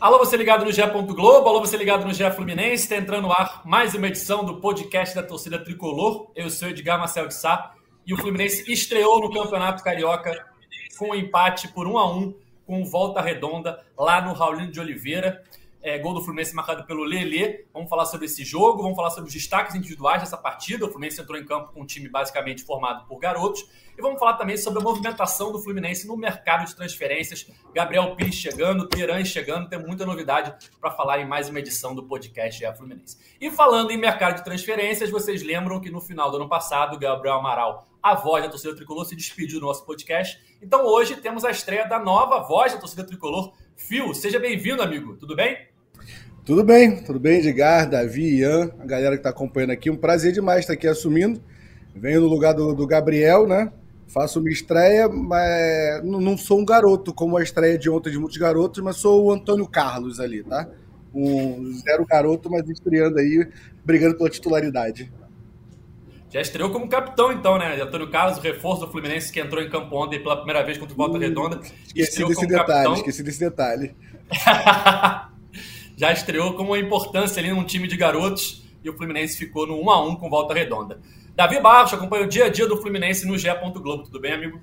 Alô, você ligado no GE. Globo, alô, você ligado no GE Fluminense, está entrando no ar mais uma edição do podcast da torcida tricolor. Eu sou Edgar Marcel de Sá e o Fluminense estreou no Campeonato Carioca com um empate por 1 a 1 com volta redonda lá no Raulino de Oliveira é, gol do Fluminense marcado pelo Lelê. Vamos falar sobre esse jogo, vamos falar sobre os destaques individuais dessa partida. O Fluminense entrou em campo com um time basicamente formado por garotos. E vamos falar também sobre a movimentação do Fluminense no mercado de transferências. Gabriel Pires chegando, Teran chegando, tem muita novidade para falar em mais uma edição do podcast é Fluminense. E falando em mercado de transferências, vocês lembram que no final do ano passado, Gabriel Amaral, a voz da torcida tricolor, se despediu do nosso podcast. Então hoje temos a estreia da nova voz da torcida tricolor, Fio. Seja bem-vindo, amigo. Tudo bem? Tudo bem, tudo bem, Edgar, Davi, Ian, a galera que está acompanhando aqui. Um prazer demais estar aqui assumindo. Venho no lugar do, do Gabriel, né? Faço uma estreia, mas não sou um garoto, como a estreia de ontem de muitos garotos, mas sou o Antônio Carlos ali, tá? Um zero garoto, mas estreando aí, brigando pela titularidade. Já estreou como capitão, então, né? Antônio Carlos, reforço do Fluminense que entrou em campo ontem pela primeira vez contra o Volta Redonda. Esqueci desse detalhe, capitão. esqueci desse detalhe. já estreou com uma importância ali num time de garotos e o Fluminense ficou no 1 a 1 com volta redonda. Davi Barros acompanha o dia a dia do Fluminense no GE. Globo. Tudo bem, amigo?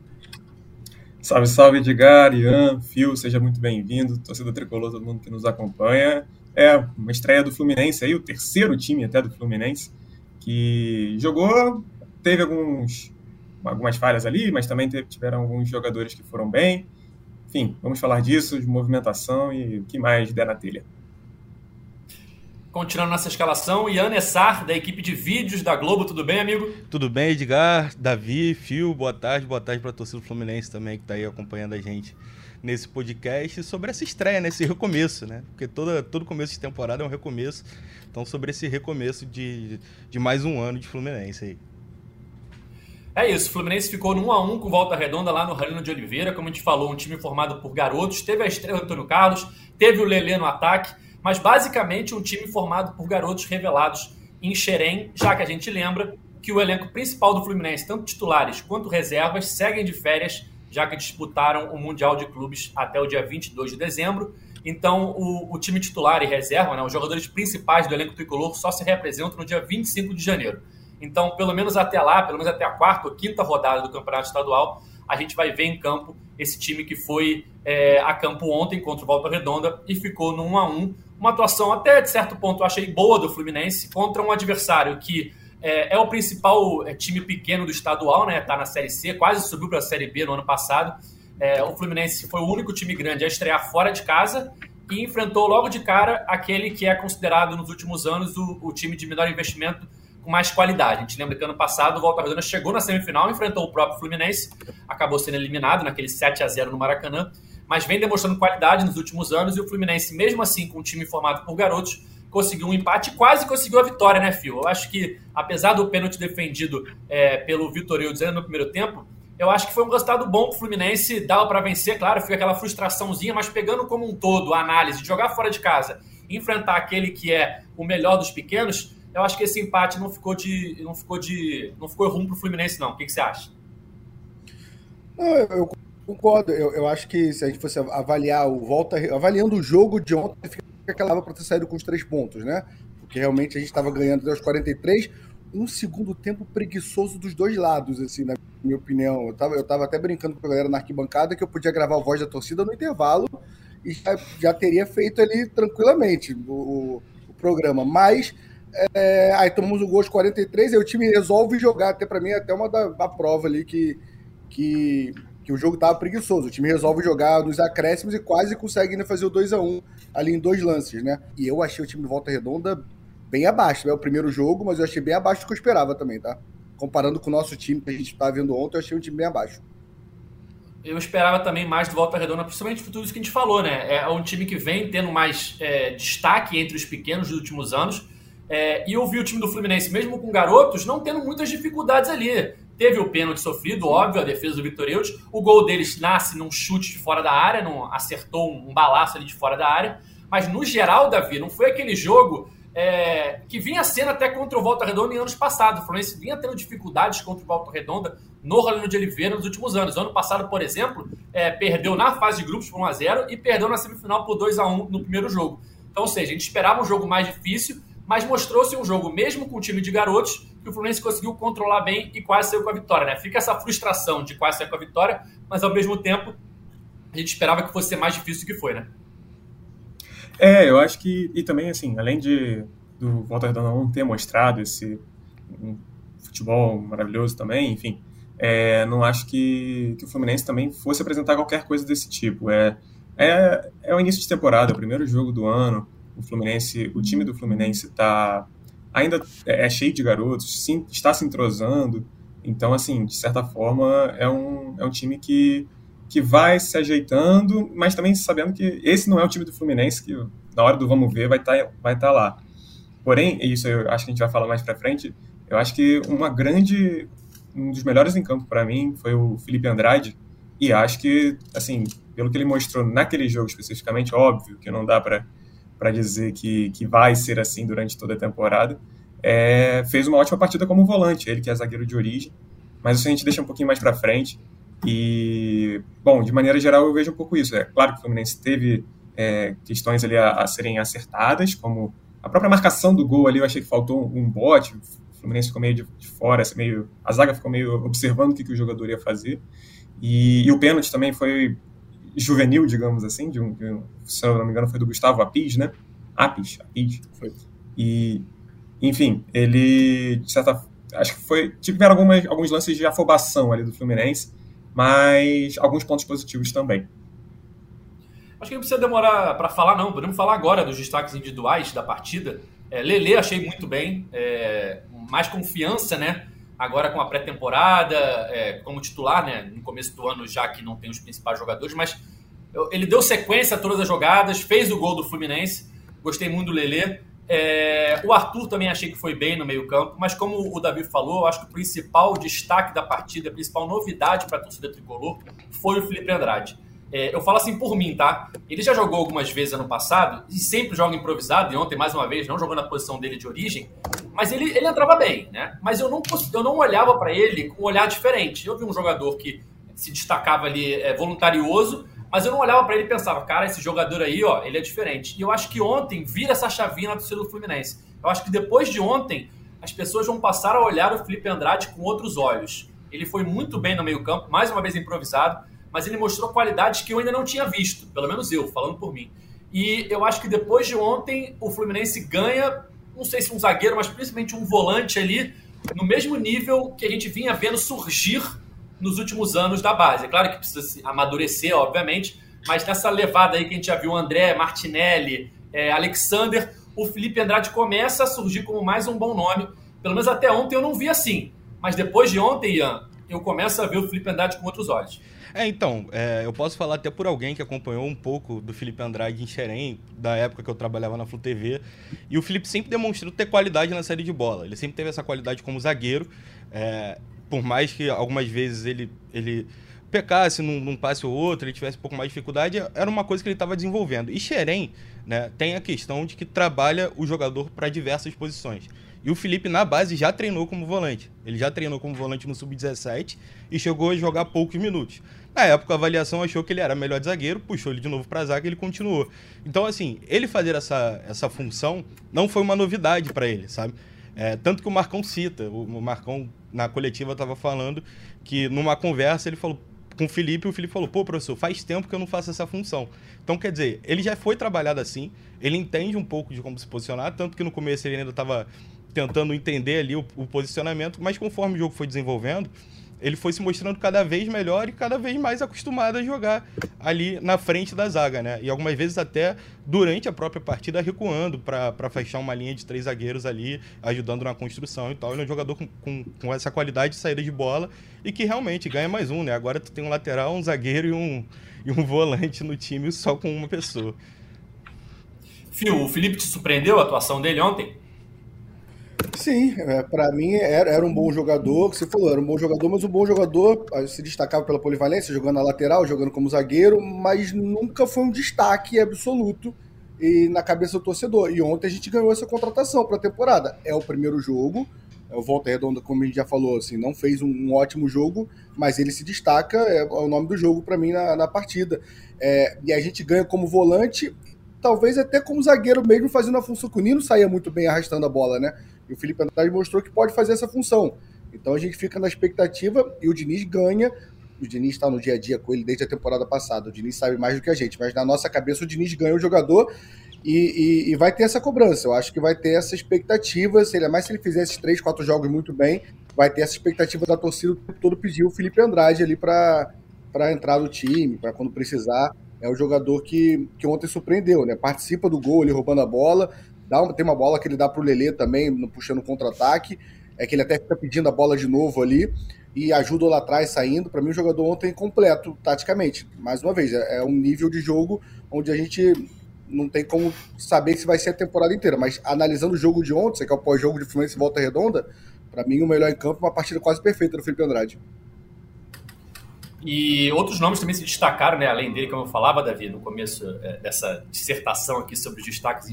Salve, salve, Edgar, Ian, Fio, seja muito bem-vindo, torcedor tricolor, todo mundo que nos acompanha. É uma estreia do Fluminense aí, o terceiro time até do Fluminense, que jogou, teve alguns, algumas falhas ali, mas também teve, tiveram alguns jogadores que foram bem. Enfim, vamos falar disso, de movimentação e o que mais der na telha. Continuando nossa escalação, Ian Essar, da equipe de vídeos da Globo. Tudo bem, amigo? Tudo bem, Edgar, Davi, Fio, boa tarde. Boa tarde para a torcida do Fluminense também, que está aí acompanhando a gente nesse podcast sobre essa estreia, nesse recomeço, né? Porque toda, todo começo de temporada é um recomeço. Então, sobre esse recomeço de, de mais um ano de Fluminense aí. É isso, o Fluminense ficou no 1x1 com volta redonda lá no Ralino de Oliveira. Como a gente falou, um time formado por garotos. Teve a estreia do Antônio Carlos, teve o Lelê no ataque mas basicamente um time formado por garotos revelados em Xerém, já que a gente lembra que o elenco principal do Fluminense, tanto titulares quanto reservas, seguem de férias, já que disputaram o Mundial de Clubes até o dia 22 de dezembro. Então, o, o time titular e reserva, né, os jogadores principais do elenco tricolor, só se representam no dia 25 de janeiro. Então, pelo menos até lá, pelo menos até a quarta ou quinta rodada do Campeonato Estadual, a gente vai ver em campo esse time que foi é, a campo ontem contra o Volta Redonda e ficou no 1 a 1 uma atuação até de certo ponto eu achei boa do Fluminense contra um adversário que é, é o principal é, time pequeno do estadual, né? Tá na Série C, quase subiu para a Série B no ano passado. É, o Fluminense foi o único time grande a estrear fora de casa e enfrentou logo de cara aquele que é considerado nos últimos anos o, o time de menor investimento com mais qualidade. A gente lembra que ano passado o Volta Redonda chegou na semifinal, enfrentou o próprio Fluminense, acabou sendo eliminado naquele 7 a 0 no Maracanã mas vem demonstrando qualidade nos últimos anos e o Fluminense, mesmo assim, com um time formado por garotos, conseguiu um empate e quase conseguiu a vitória, né, Fio? Eu acho que, apesar do pênalti defendido é, pelo Vitor dizendo no primeiro tempo, eu acho que foi um resultado bom pro Fluminense, dava para vencer, claro, fica aquela frustraçãozinha, mas pegando como um todo a análise de jogar fora de casa, enfrentar aquele que é o melhor dos pequenos, eu acho que esse empate não ficou de não ficou de não ficou ruim pro Fluminense não. O que, que você acha? Não, eu Concordo. Eu, eu acho que se a gente fosse avaliar o volta, avaliando o jogo de ontem, fica aquela para ter saído com os três pontos, né? Porque realmente a gente estava ganhando até os 43. Um segundo tempo preguiçoso dos dois lados, assim, na minha opinião. Eu estava eu tava até brincando com a galera na arquibancada que eu podia gravar a voz da torcida no intervalo e já, já teria feito ali tranquilamente o, o programa. Mas é, aí tomamos o gol aos 43, aí o time resolve jogar. Até para mim, é até uma da, da prova ali que, que que o jogo tava preguiçoso. O time resolve jogar nos acréscimos e quase consegue ainda fazer o 2 a 1 ali em dois lances, né? E eu achei o time de Volta Redonda bem abaixo. É o primeiro jogo, mas eu achei bem abaixo do que eu esperava também, tá? Comparando com o nosso time que a gente estava vendo ontem, eu achei um time bem abaixo. Eu esperava também mais do Volta Redonda, principalmente por tudo isso que a gente falou, né? É um time que vem tendo mais é, destaque entre os pequenos dos últimos anos. É, e eu vi o time do Fluminense, mesmo com garotos, não tendo muitas dificuldades ali. Teve o pênalti sofrido, óbvio, a defesa do Vitor Eudes. O gol deles nasce num chute de fora da área, não acertou um balaço ali de fora da área. Mas no geral, Davi, não foi aquele jogo é, que vinha sendo até contra o Volta Redonda em anos passados. O Fluminense vinha tendo dificuldades contra o Volta Redonda no Rolando de Oliveira nos últimos anos. ano passado, por exemplo, é, perdeu na fase de grupos por 1x0 e perdeu na semifinal por 2x1 no primeiro jogo. Então, ou seja, a gente esperava um jogo mais difícil, mas mostrou-se um jogo, mesmo com o time de garotos, que o Fluminense conseguiu controlar bem e quase saiu com a vitória. Né? Fica essa frustração de quase sair com a vitória, mas ao mesmo tempo a gente esperava que fosse ser mais difícil do que foi, né? É, eu acho que. E também, assim, além de do Walter Redonda não ter mostrado esse um futebol maravilhoso também, enfim, é, não acho que, que o Fluminense também fosse apresentar qualquer coisa desse tipo. É, é, é o início de temporada, é o primeiro jogo do ano. O Fluminense, o time do Fluminense está ainda é, é, cheio de garotos, sim, está se entrosando. Então, assim, de certa forma, é um, é um time que que vai se ajeitando, mas também sabendo que esse não é o time do Fluminense que na hora do vamos ver vai estar tá, vai tá lá. Porém, isso eu acho que a gente vai falar mais para frente, eu acho que uma grande um dos melhores em campo para mim foi o Felipe Andrade e acho que assim, pelo que ele mostrou naquele jogo especificamente, óbvio que não dá para para dizer que, que vai ser assim durante toda a temporada, é, fez uma ótima partida como volante, ele que é zagueiro de origem, mas isso a gente deixa um pouquinho mais para frente. E, bom, de maneira geral, eu vejo um pouco isso. É claro que o Fluminense teve é, questões ali a, a, serem acertadas, como a própria marcação do gol ali, eu achei que faltou um bote, o Fluminense ficou meio de, de fora, meio, a zaga ficou meio observando o que, que o jogador ia fazer. E, e, o pênalti também foi juvenil, digamos assim, de um, de um, se eu não me engano foi do Gustavo Apis, né? Apis, Apis. Foi. E, enfim, ele, de certa acho que foi tiveram algumas, alguns lances de afobação ali do Fluminense, mas alguns pontos positivos também. Acho que não precisa demorar para falar, não. Podemos falar agora dos destaques individuais da partida. É, Lele achei muito bem, é, mais confiança, né? Agora com a pré-temporada, é, como titular, né? No começo do ano, já que não tem os principais jogadores, mas ele deu sequência a todas as jogadas, fez o gol do Fluminense. Gostei muito do Lele. É, o Arthur também achei que foi bem no meio-campo, mas como o Davi falou, acho que o principal destaque da partida, a principal novidade para a torcida tricolor foi o Felipe Andrade. É, eu falo assim por mim, tá? Ele já jogou algumas vezes ano passado e sempre joga improvisado, e ontem, mais uma vez, não jogou na posição dele de origem, mas ele, ele entrava bem, né? Mas eu não, eu não olhava para ele com um olhar diferente. Eu vi um jogador que se destacava ali é, voluntarioso, mas eu não olhava para ele e pensava, cara, esse jogador aí, ó, ele é diferente. E eu acho que ontem vira essa chavinha na torcida do Fluminense. Eu acho que depois de ontem, as pessoas vão passar a olhar o Felipe Andrade com outros olhos. Ele foi muito bem no meio-campo, mais uma vez improvisado, mas ele mostrou qualidades que eu ainda não tinha visto, pelo menos eu, falando por mim. E eu acho que depois de ontem, o Fluminense ganha, não sei se um zagueiro, mas principalmente um volante ali, no mesmo nível que a gente vinha vendo surgir nos últimos anos da base. É claro que precisa se amadurecer, obviamente, mas nessa levada aí que a gente já viu André, Martinelli, é, Alexander, o Felipe Andrade começa a surgir como mais um bom nome. Pelo menos até ontem eu não vi assim. Mas depois de ontem, Ian, eu começo a ver o Felipe Andrade com outros olhos. É, então, é, eu posso falar até por alguém que acompanhou um pouco do Felipe Andrade em Xerém, da época que eu trabalhava na Flu TV. E o Felipe sempre demonstrou ter qualidade na série de bola. Ele sempre teve essa qualidade como zagueiro. É, por mais que algumas vezes ele, ele pecasse num, num passe ou outro, ele tivesse um pouco mais de dificuldade, era uma coisa que ele estava desenvolvendo. E Xerém né, tem a questão de que trabalha o jogador para diversas posições. E o Felipe, na base, já treinou como volante. Ele já treinou como volante no Sub-17 e chegou a jogar poucos minutos. Na época, a avaliação achou que ele era melhor zagueiro, puxou ele de novo para a zaga e ele continuou. Então, assim, ele fazer essa, essa função não foi uma novidade para ele, sabe? É, tanto que o Marcão cita, o Marcão na coletiva estava falando que numa conversa ele falou com o Felipe, o Felipe falou: pô, professor, faz tempo que eu não faço essa função. Então, quer dizer, ele já foi trabalhado assim, ele entende um pouco de como se posicionar, tanto que no começo ele ainda estava tentando entender ali o, o posicionamento, mas conforme o jogo foi desenvolvendo, ele foi se mostrando cada vez melhor e cada vez mais acostumado a jogar ali na frente da zaga, né? E algumas vezes até durante a própria partida recuando para fechar uma linha de três zagueiros ali, ajudando na construção e tal. Ele é um jogador com, com, com, essa qualidade de saída de bola e que realmente ganha mais um, né? Agora tu tem um lateral, um zagueiro e um, e um volante no time só com uma pessoa. Fio, o Felipe te surpreendeu a atuação dele ontem? Sim, é, para mim era, era um bom jogador, que você falou, era um bom jogador, mas um bom jogador se destacava pela polivalência, jogando na lateral, jogando como zagueiro, mas nunca foi um destaque absoluto e na cabeça do torcedor. E ontem a gente ganhou essa contratação para a temporada. É o primeiro jogo. É o Volta Redonda, como a gente já falou, assim, não fez um, um ótimo jogo, mas ele se destaca, é, é o nome do jogo para mim na, na partida. É, e a gente ganha como volante, talvez até como zagueiro mesmo, fazendo a função que o Nino saía muito bem arrastando a bola, né? E o Felipe Andrade mostrou que pode fazer essa função. Então a gente fica na expectativa e o Diniz ganha. O Diniz está no dia a dia com ele desde a temporada passada. O Diniz sabe mais do que a gente, mas na nossa cabeça o Diniz ganha o jogador e, e, e, vai ter essa cobrança. Eu acho que vai ter essa expectativa, seria mais se ele fizesse esses três, quatro jogos muito bem, vai ter essa expectativa da torcida o tempo todo pedir o Felipe Andrade ali para entrar no time, para quando precisar. É o jogador que, que ontem surpreendeu, né? Participa do gol, ele roubando a bola, dá uma, tem uma bola que ele dá para o Lelê também, puxando contra-ataque, é que ele até fica pedindo a bola de novo ali e ajuda lá atrás saindo. Para mim, o jogador ontem completo, taticamente. Mais uma vez, é, é um nível de jogo onde a gente não tem como saber se vai ser a temporada inteira, mas analisando o jogo de ontem, que é o pós-jogo de Fluminense Volta Redonda, para mim o melhor em campo, uma partida quase perfeita do Felipe Andrade. E outros nomes também se destacaram, né, além dele, como eu falava, Davi, no começo é, dessa dissertação aqui sobre os destaques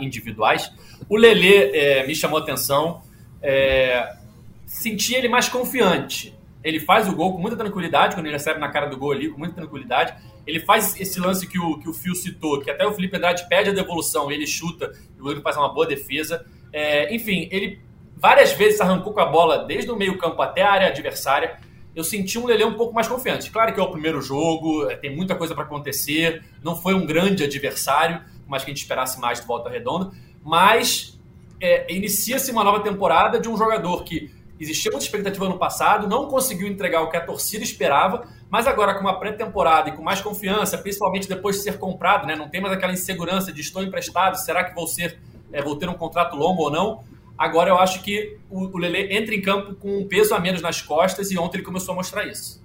individuais. O Lelê é, me chamou a atenção, é, senti ele mais confiante. Ele faz o gol com muita tranquilidade, quando ele recebe na cara do gol ali, com muita tranquilidade. Ele faz esse lance que o, que o Fio citou, que até o Felipe Andrade pede a devolução, ele chuta e o goleiro faz uma boa defesa. É, enfim, ele várias vezes arrancou com a bola desde o meio-campo até a área adversária. Eu senti um Lele um pouco mais confiante. Claro que é o primeiro jogo, é, tem muita coisa para acontecer, não foi um grande adversário, mas que a gente esperasse mais de volta redonda. Mas é, inicia-se uma nova temporada de um jogador que existia muita expectativa no passado, não conseguiu entregar o que a torcida esperava, mas agora com uma pré-temporada e com mais confiança, principalmente depois de ser comprado, né? não tem mais aquela insegurança de estou emprestado, será que vou, ser, é, vou ter um contrato longo ou não? Agora eu acho que o, Lele entra em campo com um peso a menos nas costas e ontem ele começou a mostrar isso.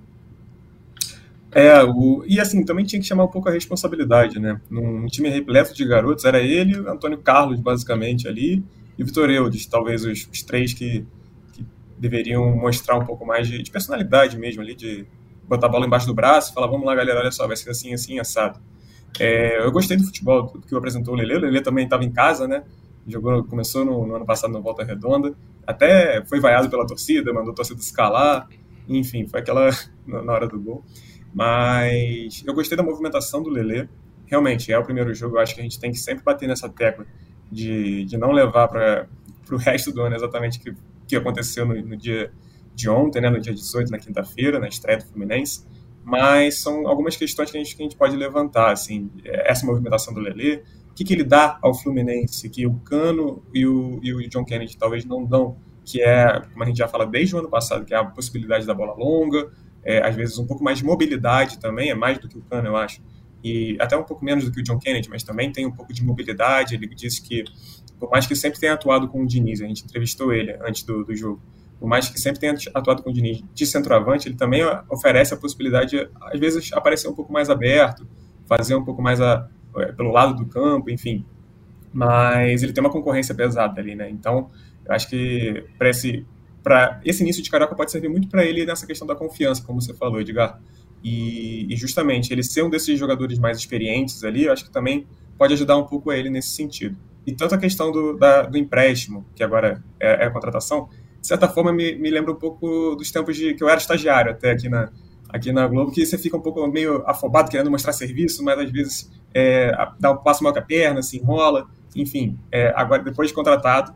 É, o, e assim, também tinha que chamar um pouco a responsabilidade, né? Num time repleto de garotos, era ele, Antônio Carlos, basicamente, ali, e Vitor Eudes, talvez os, os três que, que, deveriam mostrar um pouco mais de, de personalidade mesmo ali, de botar a bola embaixo do braço e falar, vamos lá, galera, olha só, vai ser assim, assim, assado. É, eu gostei do futebol que apresentou o Lele. O Lele também estava em casa, né? Jogou, começou no, no, ano passado na Volta Redonda. Até foi vaiado pela torcida, mandou a torcida escalar. Enfim, foi aquela na hora do gol. Mas eu gostei da movimentação do Lele. Realmente, é o primeiro jogo. Eu acho que a gente tem que sempre bater nessa tecla de, de não levar para o resto do ano exatamente o que, que aconteceu no, no dia de ontem, né, no dia 18, na quinta-feira, na estreia do Fluminense, mas são algumas questões que a gente, que a gente pode levantar, assim, essa movimentação do Lelê, o que, que ele dá ao Fluminense que o Cano e o, e o John Kennedy talvez não dão, que é, como a gente já fala desde o ano passado, que é a possibilidade da bola longa, é, às vezes um pouco mais de mobilidade também, é mais do que o Cano, eu acho, e até um pouco menos do que o John Kennedy, mas também tem um pouco de mobilidade, ele disse que, por mais que sempre tenha atuado com o Diniz, a gente entrevistou ele antes do, do jogo, por mais que sempre tenha atuado com o Diniz de centroavante, ele também oferece a possibilidade de, às vezes, aparecer um pouco mais aberto, fazer um pouco mais a, pelo lado do campo, enfim. Mas ele tem uma concorrência pesada ali, né? Então, eu acho que para esse, esse início de Carioca pode servir muito para ele nessa questão da confiança, como você falou, Edgar. E, e, justamente ele ser um desses jogadores mais experientes ali, eu acho que também pode ajudar um pouco a ele nesse sentido. E tanto a questão do, da, do empréstimo, que agora é, é a contratação, de certa forma, me, me lembra um pouco dos tempos de que eu era estagiário até aqui na, aqui na Globo, que você fica um pouco meio afobado querendo mostrar serviço, mas às vezes é, dá um passo mal com a perna, se enrola, enfim. É, agora, depois de contratado,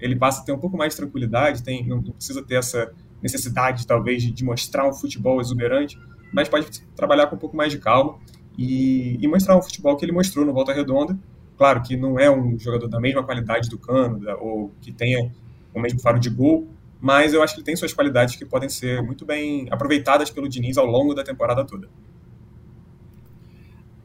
ele passa a ter um pouco mais de tranquilidade, tem, não precisa ter essa necessidade, talvez, de, de mostrar um futebol exuberante, mas pode trabalhar com um pouco mais de calma e, e, mostrar um futebol que ele mostrou no Volta Redonda. Claro que não é um jogador da mesma qualidade do Cano, ou que tenha o mesmo faro de gol, mas eu acho que ele tem suas qualidades que podem ser muito bem aproveitadas pelo Diniz ao longo da temporada toda.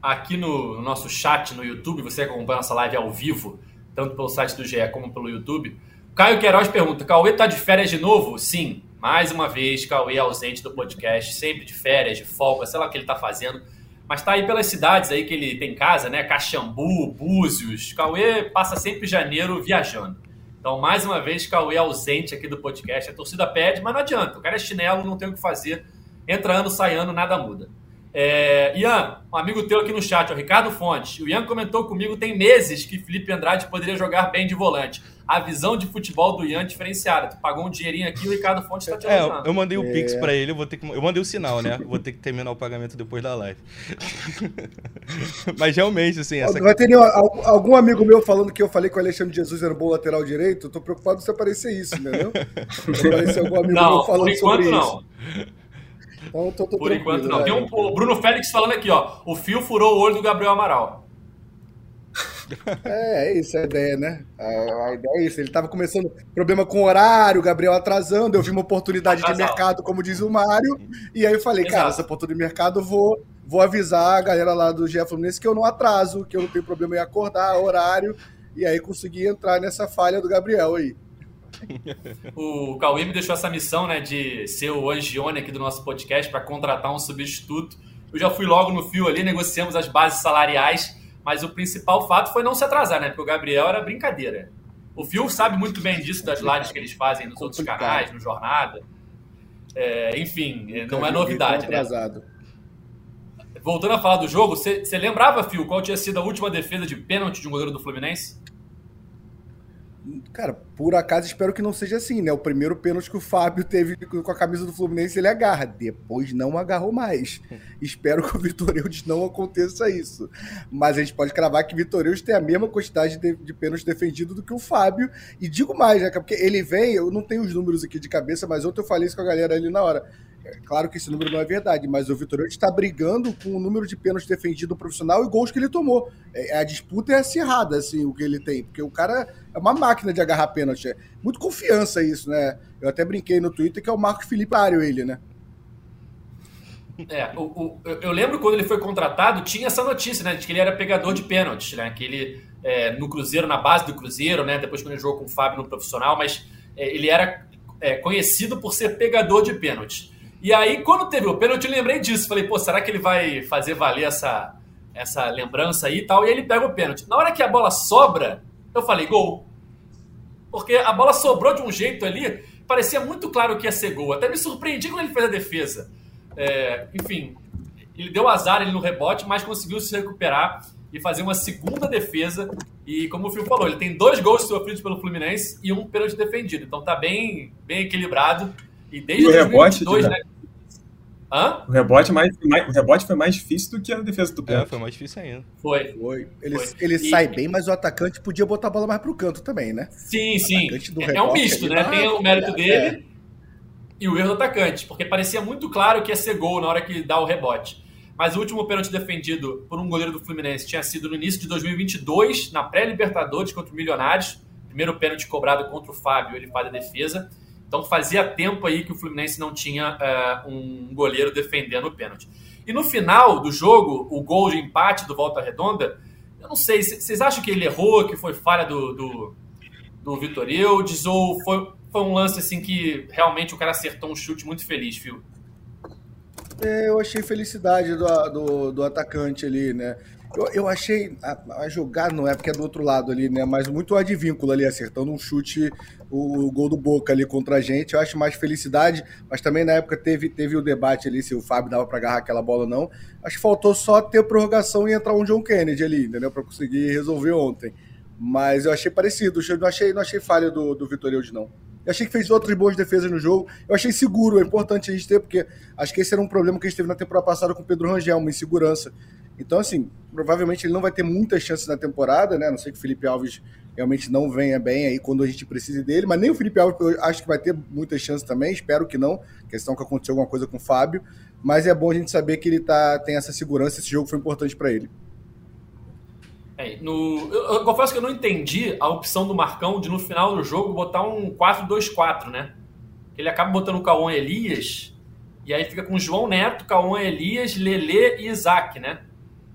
Aqui no nosso chat no YouTube, você acompanha nossa live ao vivo, tanto pelo site do GE como pelo YouTube. Caio Queiroz pergunta: Cauê tá de férias de novo? Sim, mais uma vez, Cauê ausente do podcast, sempre de férias, de folga, sei lá o que ele tá fazendo. Mas tá aí pelas cidades aí que ele tem casa, né? Caxambu, Búzios. Cauê passa sempre janeiro viajando. Então, mais uma vez, Cauê ausente aqui do podcast. A torcida pede, mas não adianta. O cara é chinelo, não tem o que fazer. Entra ano, sai ano, nada muda. É, Ian, um amigo teu aqui no chat, o Ricardo Fontes. O Ian comentou comigo tem meses que Felipe Andrade poderia jogar bem de volante. A visão de futebol do Ian é diferenciada. Tu pagou um dinheirinho aqui o Ricardo Fontes está te é, eu mandei o é. Pix pra ele, eu vou ter que. Eu mandei o sinal, né? Vou ter que terminar o pagamento depois da live. Mas realmente, assim. Essa... Vai ter algum amigo meu falando que eu falei que o Alexandre Jesus era um bom lateral direito? Eu tô preocupado se aparecer isso, entendeu? Se aparecer algum amigo não, meu falando sobre não. isso. Então, tô, tô Por enquanto não. Né? Tem um, o Bruno Félix falando aqui, ó. O fio furou o olho do Gabriel Amaral. É, é isso a ideia, né? A, a, ideia é isso. Ele tava começando problema com horário, o Gabriel atrasando. Eu vi uma oportunidade de mercado, como diz o Mário. E aí eu falei, Exato. cara, essa oportunidade de mercado, vou, vou avisar a galera lá do GF Fluminense que eu não atraso, que eu não tenho problema em acordar, horário. E aí consegui entrar nessa falha do Gabriel aí. O Cauê me deixou essa missão, né, de ser o Angione aqui do nosso podcast para contratar um substituto. Eu já fui logo no fio ali, negociamos as bases salariais, mas o principal fato foi não se atrasar, né? Porque o Gabriel era brincadeira. O Fio sabe muito bem disso das lives que eles fazem nos outros canais, no Jornada. É, enfim, não é novidade, né? Voltando a falar do jogo, você lembrava, Fio, qual tinha sido a última defesa de pênalti de um goleiro do Fluminense? Cara, por acaso espero que não seja assim, né? O primeiro pênalti que o Fábio teve com a camisa do Fluminense, ele agarra. Depois não agarrou mais. espero que o Vitor Eudes não aconteça isso. Mas a gente pode cravar que o Vitor Eudes tem a mesma quantidade de, de pênaltis defendidos do que o Fábio. E digo mais, né? Porque ele vem, eu não tenho os números aqui de cabeça, mas ontem eu falei isso com a galera ali na hora. Claro que esse número não é verdade, mas o Vitor está brigando com o número de pênaltis defendido profissional e gols que ele tomou. É, a disputa é acirrada, assim, o que ele tem, porque o cara é uma máquina de agarrar pênalti. É muito confiança isso, né? Eu até brinquei no Twitter que é o Marco Felipe Ario, ele, né? É, o, o, eu lembro quando ele foi contratado, tinha essa notícia, né, de que ele era pegador de pênaltis, né, que ele, é, no Cruzeiro, na base do Cruzeiro, né, depois quando ele jogou com o Fábio no profissional, mas é, ele era é, conhecido por ser pegador de pênaltis. E aí, quando teve o pênalti, eu lembrei disso. Falei, pô, será que ele vai fazer valer essa, essa lembrança aí e tal? E aí ele pega o pênalti. Na hora que a bola sobra, eu falei, gol. Porque a bola sobrou de um jeito ali, parecia muito claro que ia ser gol. Até me surpreendi quando ele fez a defesa. É, enfim, ele deu azar ele no rebote, mas conseguiu se recuperar e fazer uma segunda defesa. E como o Fio falou, ele tem dois gols sofridos pelo Fluminense e um pênalti defendido. Então tá bem, bem equilibrado. E desde o 2022, rebote, né? Hã? O rebote, mais, mais, o rebote foi mais difícil do que a defesa do pênalti. É, foi mais difícil ainda. Foi. Foi. Ele, foi. ele e... sai bem, mas o atacante podia botar a bola mais pro canto também, né? Sim, sim. É, é um misto, né? Tem o mérito dele é. e o erro do atacante. Porque parecia muito claro que ia ser gol na hora que dá o rebote. Mas o último pênalti defendido por um goleiro do Fluminense tinha sido no início de 2022, na pré-Libertadores contra o Milionários. Primeiro pênalti cobrado contra o Fábio, ele faz a defesa. Então fazia tempo aí que o Fluminense não tinha uh, um goleiro defendendo o pênalti. E no final do jogo, o gol de empate do Volta Redonda, eu não sei, vocês acham que ele errou, que foi falha do, do, do Vitor Eudes, ou foi, foi um lance assim que realmente o cara acertou um chute muito feliz, Fio? É, eu achei felicidade do, do, do atacante ali, né? Eu, eu achei a, a jogada, não é porque é do outro lado ali, né? Mas muito advínculo ali, acertando um chute, o, gol do Boca ali contra a gente. Eu acho mais felicidade, mas também na época teve, teve o debate ali se o Fábio dava para agarrar aquela bola ou não. Acho que faltou só ter prorrogação e entrar um John Kennedy ali, entendeu? Para conseguir resolver ontem. Mas eu achei parecido, eu não achei, não achei falha do, do Vitor Eudes, não. Eu achei que fez outras boas defesas no jogo. Eu achei seguro, é importante a gente ter, porque acho que esse era um problema que a gente teve na temporada passada com o Pedro Rangel, uma insegurança. Então, assim, provavelmente ele não vai ter muitas chances na temporada, né? A não sei que o Felipe Alves realmente não venha bem aí quando a gente precise dele, mas nem o Felipe Alves eu acho que vai ter muitas chances também, espero que não, questão que aconteceu alguma coisa com o Fábio, mas é bom a gente saber que ele tá, tem essa segurança, esse jogo foi importante para ele. É, no, eu, eu, confesso que eu não entendi a opção do Marcão de no final do jogo botar um 4-2-4, né? Ele acaba botando o Cauã Elias, e aí fica com João Neto, Cauã Elias, Lele e Isaac, né?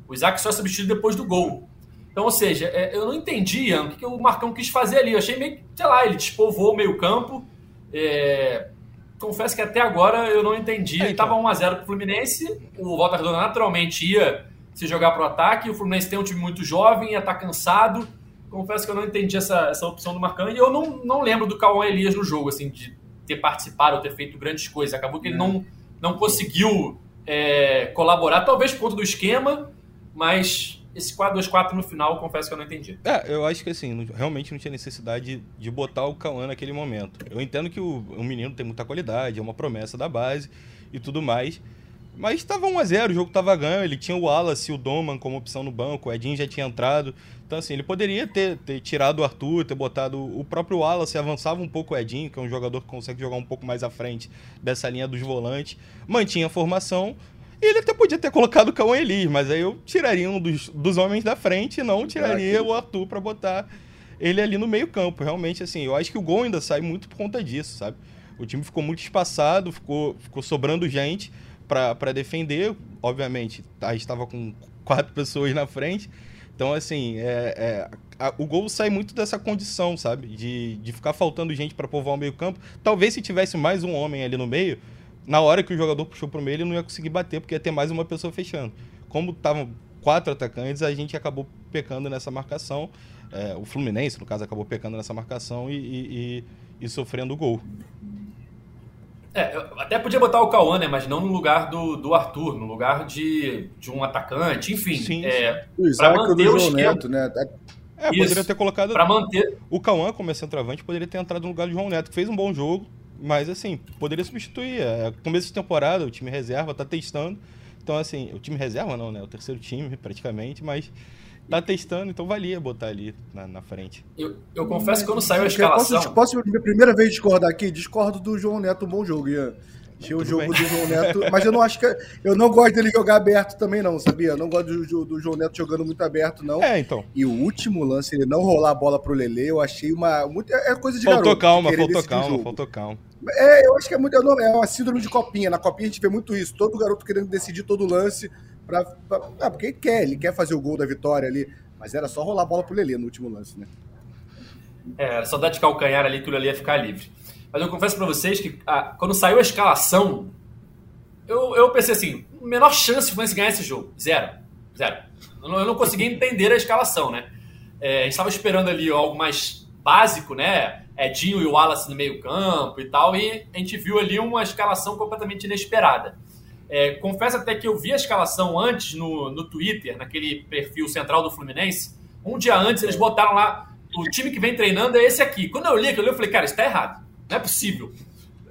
O Isaac só é substituído depois do gol. Então, ou seja, é, eu não entendi o que, que o Marcão quis fazer ali. Eu achei meio, sei lá, ele despovoou o meio campo. É... Confesso que até agora eu não entendi. É, então. Tava 1x0 pro Fluminense, o Volta Redonda naturalmente ia se jogar pro ataque, o Fluminense tem um time muito jovem, ia estar tá cansado. Confesso que eu não entendi essa, essa opção do Marcão e eu não, não lembro do Cauã Elias no jogo, assim, de ter participado ou ter feito grandes coisas. Acabou que ele não, não conseguiu é, colaborar, talvez por conta do esquema, mas esse 4-2-4 no final, confesso que eu não entendi. É, eu acho que assim, realmente não tinha necessidade de botar o Cauã naquele momento. Eu entendo que o, o menino tem muita qualidade, é uma promessa da base e tudo mais. Mas estava 1x0, o jogo estava ganho, ele tinha o Wallace e o Doman como opção no banco, o Edinho já tinha entrado. Então, assim, ele poderia ter, ter tirado o Arthur, ter botado o próprio Wallace, avançava um pouco o Edinho, que é um jogador que consegue jogar um pouco mais à frente dessa linha dos volantes, mantinha a formação, e ele até podia ter colocado o Cauã Elis, mas aí eu tiraria um dos, dos homens da frente e não tiraria o Arthur para botar ele ali no meio campo. Realmente, assim, eu acho que o gol ainda sai muito por conta disso, sabe? O time ficou muito espaçado, ficou, ficou sobrando gente para defender. Obviamente, a gente estava com quatro pessoas na frente. Então, assim, é, é a, o gol sai muito dessa condição, sabe? De, de ficar faltando gente para povoar o meio-campo. Talvez se tivesse mais um homem ali no meio, na hora que o jogador puxou pro meio, ele não ia conseguir bater, porque ia ter mais uma pessoa fechando. Como estavam quatro atacantes, a gente acabou pecando nessa marcação. É, o Fluminense, no caso, acabou pecando nessa marcação e, e, e, e sofrendo o gol. É, até podia botar o Cauã, né? Mas não no lugar do, do Arthur, no lugar de, de um atacante, enfim. Sim, é, para manter o esquema. Neto, né? É, Isso, poderia ter colocado. Para manter. O Cauã, como é centroavante, poderia ter entrado no lugar do João Neto, que fez um bom jogo, mas assim, poderia substituir. É começo de temporada, o time reserva tá testando. Então, assim, o time reserva não, né? O terceiro time, praticamente, mas tá testando, então valia botar ali na, na frente. Eu, eu confesso que quando saiu a escalação. Posso, posso, primeira vez discordar aqui? Discordo do João Neto, um bom jogo, Ian. Achei o jogo bem. do João Neto, mas eu não acho que. Eu não gosto dele jogar aberto também, não, sabia? Eu não gosto do, do, João Neto jogando muito aberto, não. É, então. E o último lance, ele não rolar a bola pro Lele, eu achei uma. Muito, é coisa de faltou garoto. Calma, faltou calma, faltou calma. É, eu acho que é muito. É uma síndrome de copinha. Na copinha a gente vê muito isso. Todo garoto querendo decidir todo o lance. Pra, pra, ah, porque ele quer, ele quer fazer o gol da vitória ali. Mas era só rolar a bola pro Lele no último lance, né? É, era só dar de calcanhar ali que o Lele ia ficar livre. Mas eu confesso para vocês que ah, quando saiu a escalação eu, eu pensei assim, menor chance de Fluminense ganhar esse jogo. Zero. Zero. Eu não, eu não consegui entender a escalação, né? É, a gente estava esperando ali algo mais básico, né? Edinho e o Wallace no meio campo e tal, e a gente viu ali uma escalação completamente inesperada. É, confesso até que eu vi a escalação antes no, no Twitter, naquele perfil central do Fluminense. Um dia antes eles botaram lá, o time que vem treinando é esse aqui. Quando eu li aquilo, eu falei, cara, isso tá errado. Não é possível.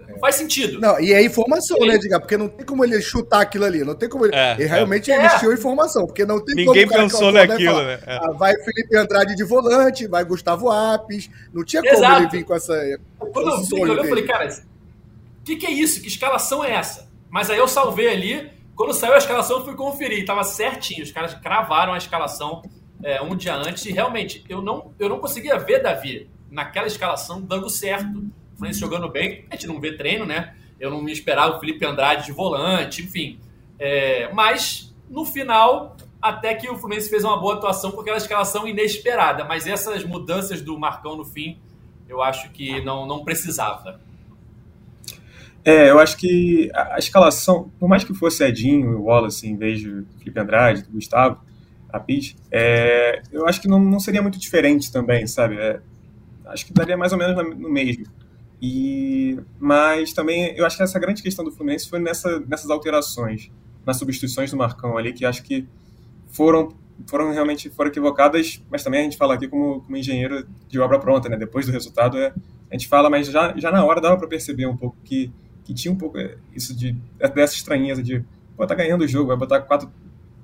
Não faz sentido. Não, e é informação, né, Diga? Porque não tem como ele chutar aquilo ali. Não tem como ele. É, ele realmente é. investiu informação. Porque não tem Ninguém como pensou naquilo, né? É. Ah, vai Felipe Andrade de volante, vai Gustavo Apes. Não tinha Exato. como ele vir com essa. Quando eu vi, eu falei, cara, o que, que é isso? Que escalação é essa? Mas aí eu salvei ali. Quando saiu a escalação, eu fui conferir. Tava certinho. Os caras cravaram a escalação é, um dia antes. E realmente, eu não, eu não conseguia ver, Davi, naquela escalação dando certo. Fluminense jogando bem, a gente não vê treino, né? Eu não me esperava o Felipe Andrade de volante, enfim. É, mas, no final, até que o Fluminense fez uma boa atuação com aquela escalação inesperada. Mas essas mudanças do Marcão no fim, eu acho que não, não precisava. É, eu acho que a, escalação, por mais que fosse Edinho e Wallace em vez de Felipe Andrade, do Gustavo, a Pete, é, eu acho que não, não seria muito diferente também, sabe? É, acho que daria mais ou menos no mesmo. E, mas também eu acho que essa grande questão do Fluminense foi nessa, nessas alterações, nas substituições do Marcão ali, que acho que foram, foram realmente foram equivocadas, mas também a gente fala aqui como, como engenheiro de obra pronta, né? Depois do resultado, é, a gente fala, mas já, já na hora dava para perceber um pouco que, que tinha um pouco isso de dessa estranheza de, pô, tá ganhando o jogo, vai botar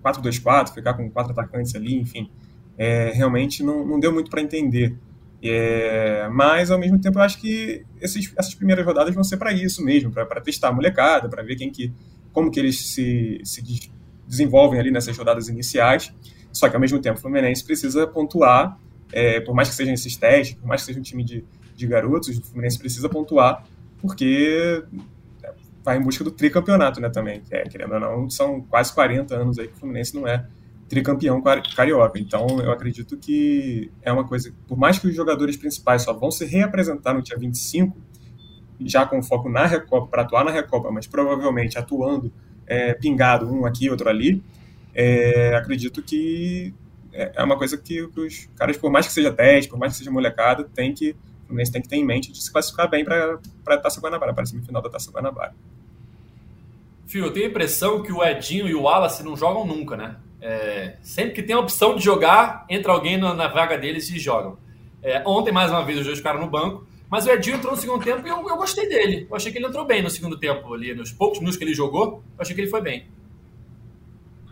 4-2-4, ficar com quatro atacantes ali, enfim. É, realmente não, não deu muito para entender. É, mas, ao mesmo tempo, eu acho que esses, essas primeiras rodadas vão ser para isso mesmo, para testar a molecada, para ver quem que, como que eles se, se desenvolvem ali nessas rodadas iniciais. Só que, ao mesmo tempo, o Fluminense precisa pontuar, é, por mais que sejam esses testes, por mais que seja um time de, de garotos, o Fluminense precisa pontuar, porque vai em busca do tricampeonato, né, também. É, querendo ou não, são quase 40 anos aí que o Fluminense não é tricampeão carioca. Então, eu acredito que é uma coisa, por mais que os jogadores principais só vão se reapresentar no dia 25, já com foco na Recopa, para atuar na Recopa, mas provavelmente atuando é, pingado um aqui, outro ali, é, acredito que é, é uma coisa que os caras, por mais que seja teste, por mais que seja molecada, tem que, tem que ter em mente de se classificar bem para a Taça Guanabara, para a semifinal da Taça Guanabara. Fio, eu tenho a impressão que o Edinho e o Wallace não jogam nunca, né? É, sempre que tem a opção de jogar, entra alguém na, na vaga deles e jogam. É, ontem, mais uma vez, os dois ficaram no banco, mas o Edinho entrou no segundo tempo e eu, eu gostei dele. Eu achei que ele entrou bem no segundo tempo ali, nos poucos minutos que ele jogou, eu achei que ele foi bem.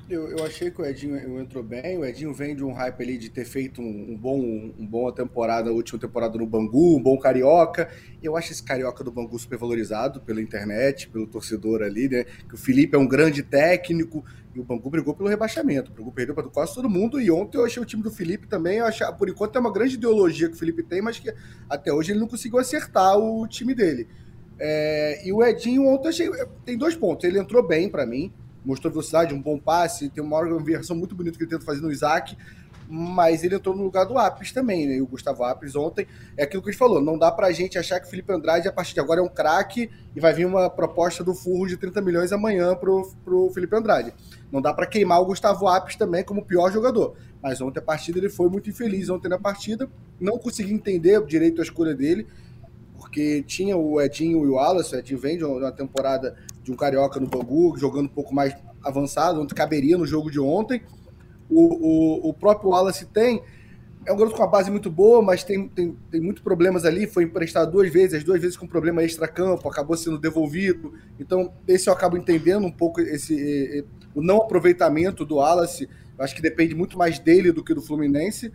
Eu, eu achei que o Edinho entrou bem. O Edinho vem de um hype ali de ter feito um, um bom, um boa temporada, última temporada no Bangu, um bom carioca. Eu acho esse carioca do Bangu super valorizado pela internet, pelo torcedor ali, né? Que o Felipe é um grande técnico e o Bangu brigou pelo rebaixamento. O Bangu perdeu para quase todo mundo. E ontem eu achei o time do Felipe também. Eu achei, por enquanto é uma grande ideologia que o Felipe tem, mas que até hoje ele não conseguiu acertar o time dele. É, e o Edinho ontem achei, tem dois pontos. Ele entrou bem para mim mostrou velocidade, um bom passe, tem uma versão muito bonita que ele tenta fazer no Isaac, mas ele entrou no lugar do Apis também, né? E o Gustavo Apis ontem, é aquilo que a gente falou, não dá pra gente achar que o Felipe Andrade a partir de agora é um craque e vai vir uma proposta do Furro de 30 milhões amanhã pro, pro Felipe Andrade. Não dá para queimar o Gustavo Apis também como pior jogador. Mas ontem a partida ele foi muito infeliz ontem na partida, não consegui entender direito a escolha dele, porque tinha o Edinho e o Wallace, o Edinho vem de uma temporada de um carioca no Bangu, jogando um pouco mais avançado, onde caberia no jogo de ontem. O, o, o próprio Wallace tem. É um garoto com uma base muito boa, mas tem, tem, tem muitos problemas ali. Foi emprestado duas vezes, as duas vezes com problema extra-campo, acabou sendo devolvido. Então, esse eu acabo entendendo um pouco esse o não aproveitamento do Wallace. Acho que depende muito mais dele do que do Fluminense.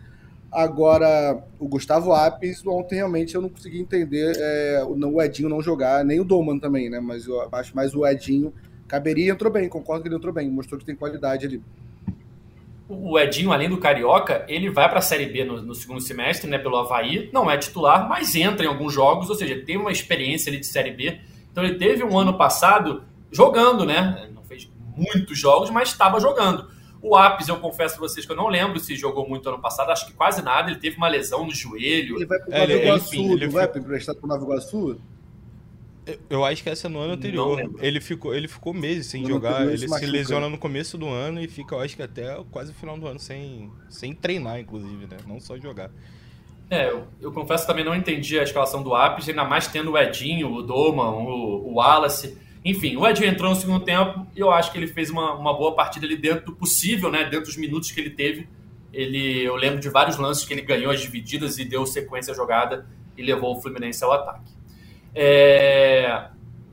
Agora, o Gustavo Apes, ontem realmente eu não consegui entender é, o, Edinho não jogar, nem o Doman também, né? Mas eu acho mais o Edinho caberia entrou bem, concordo que ele entrou bem, mostrou que tem qualidade ali. O Edinho, além do Carioca, ele vai para a Série B no, no, segundo semestre, né, pelo Havaí. Não é titular, mas entra em alguns jogos, ou seja, tem uma experiência ali de Série B. Então ele teve um ano passado jogando, né? Não muitos jogos, mas estava jogando. O Apes, eu confesso para vocês que eu não lembro se jogou muito ano passado, acho que quase nada. Ele teve uma lesão no joelho. Ele vai para o Nova Iguaçu, ele, ele vai emprestado para o Nova Iguaçu? Eu acho que essa é no ano anterior. Ele ficou, ele ficou meses sem no jogar. Ele se, se lesiona no começo do ano e fica, eu acho que até quase o final do ano sem, sem treinar, inclusive, né? Não só jogar. É, eu, eu confesso que também não entendi a escalação do Apes, ainda mais tendo o Edinho, o Doman, o, o Wallace. Enfim, o Edinho entrou no segundo tempo e eu acho que ele fez uma, uma boa partida ali dentro do possível, né? Dentro dos minutos que ele teve. Ele, eu lembro de vários lances que ele ganhou as divididas e deu sequência à jogada e levou o Fluminense ao ataque. É...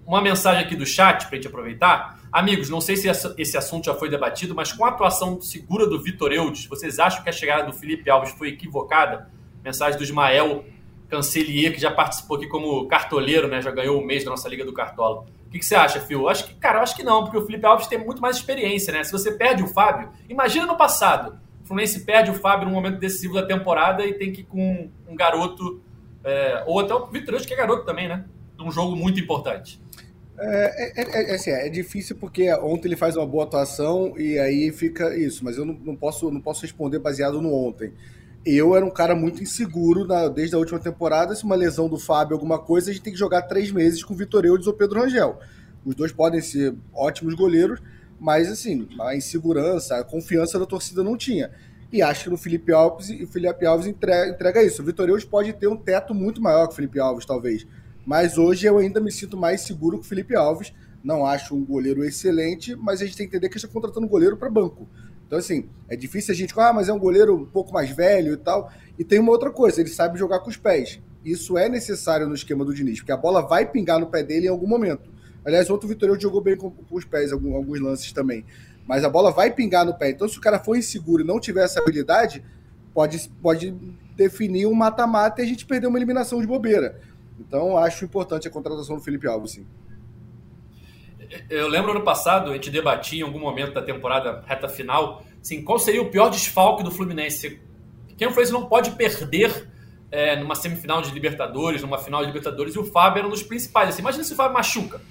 Uma mensagem aqui do chat para a gente aproveitar. Amigos, não sei se esse assunto já foi debatido, mas com a atuação segura do Vitor Eudes, vocês acham que a chegada do Felipe Alves foi equivocada? Mensagem do Ismael Cancelier, que já participou aqui como cartoleiro, né? Já ganhou o mês da nossa Liga do Cartola. O que, que, você acha, Phil? Acho que, cara, acho que não, porque o Felipe Alves tem muito mais experiência, né? Se você perde o Fábio, imagina no passado. O Fluminense perde o Fábio num momento decisivo da temporada e tem que ir com um garoto, é, ou até o Vitor que é garoto também, né? Num jogo muito importante. É, é, é, é, assim, é difícil porque ontem ele faz uma boa atuação e aí fica isso, mas eu não, não, posso, não posso responder baseado no ontem eu era um cara muito inseguro na, desde a última temporada. Se uma lesão do Fábio, alguma coisa, a gente tem que jogar três meses com o Vitor Eudes ou Pedro Rangel. Os dois podem ser ótimos goleiros, mas assim, a insegurança, a confiança da torcida não tinha. E acho que no Felipe Alves, o Felipe Alves entrega, entrega isso. O Vitor Eudes pode ter um teto muito maior que o Felipe Alves, talvez. Mas hoje eu ainda me sinto mais seguro que o Felipe Alves. Não acho um goleiro excelente, mas a gente tem que entender que a gente está contratando um goleiro para banco. Então, assim, é difícil a gente ah, mas é um goleiro um pouco mais velho e tal. E tem uma outra coisa, ele sabe jogar com os pés. Isso é necessário no esquema do Diniz, porque a bola vai pingar no pé dele em algum momento. Aliás, outro Vitorino jogou bem com, com os pés, alguns, alguns lances também. Mas a bola vai pingar no pé. Então, se o cara for inseguro e não tiver essa habilidade, pode, pode definir um mata-mata e a gente perder uma eliminação de bobeira. Então, acho importante a contratação do Felipe Alves, sim. Eu lembro ano passado, a gente debatia em algum momento da temporada reta final, assim, qual seria o pior desfalque do Fluminense? Quem o Fluminense não pode perder é, numa semifinal de Libertadores, numa final de Libertadores, e o Fábio era um dos principais. Assim, imagina se o Fábio machuca.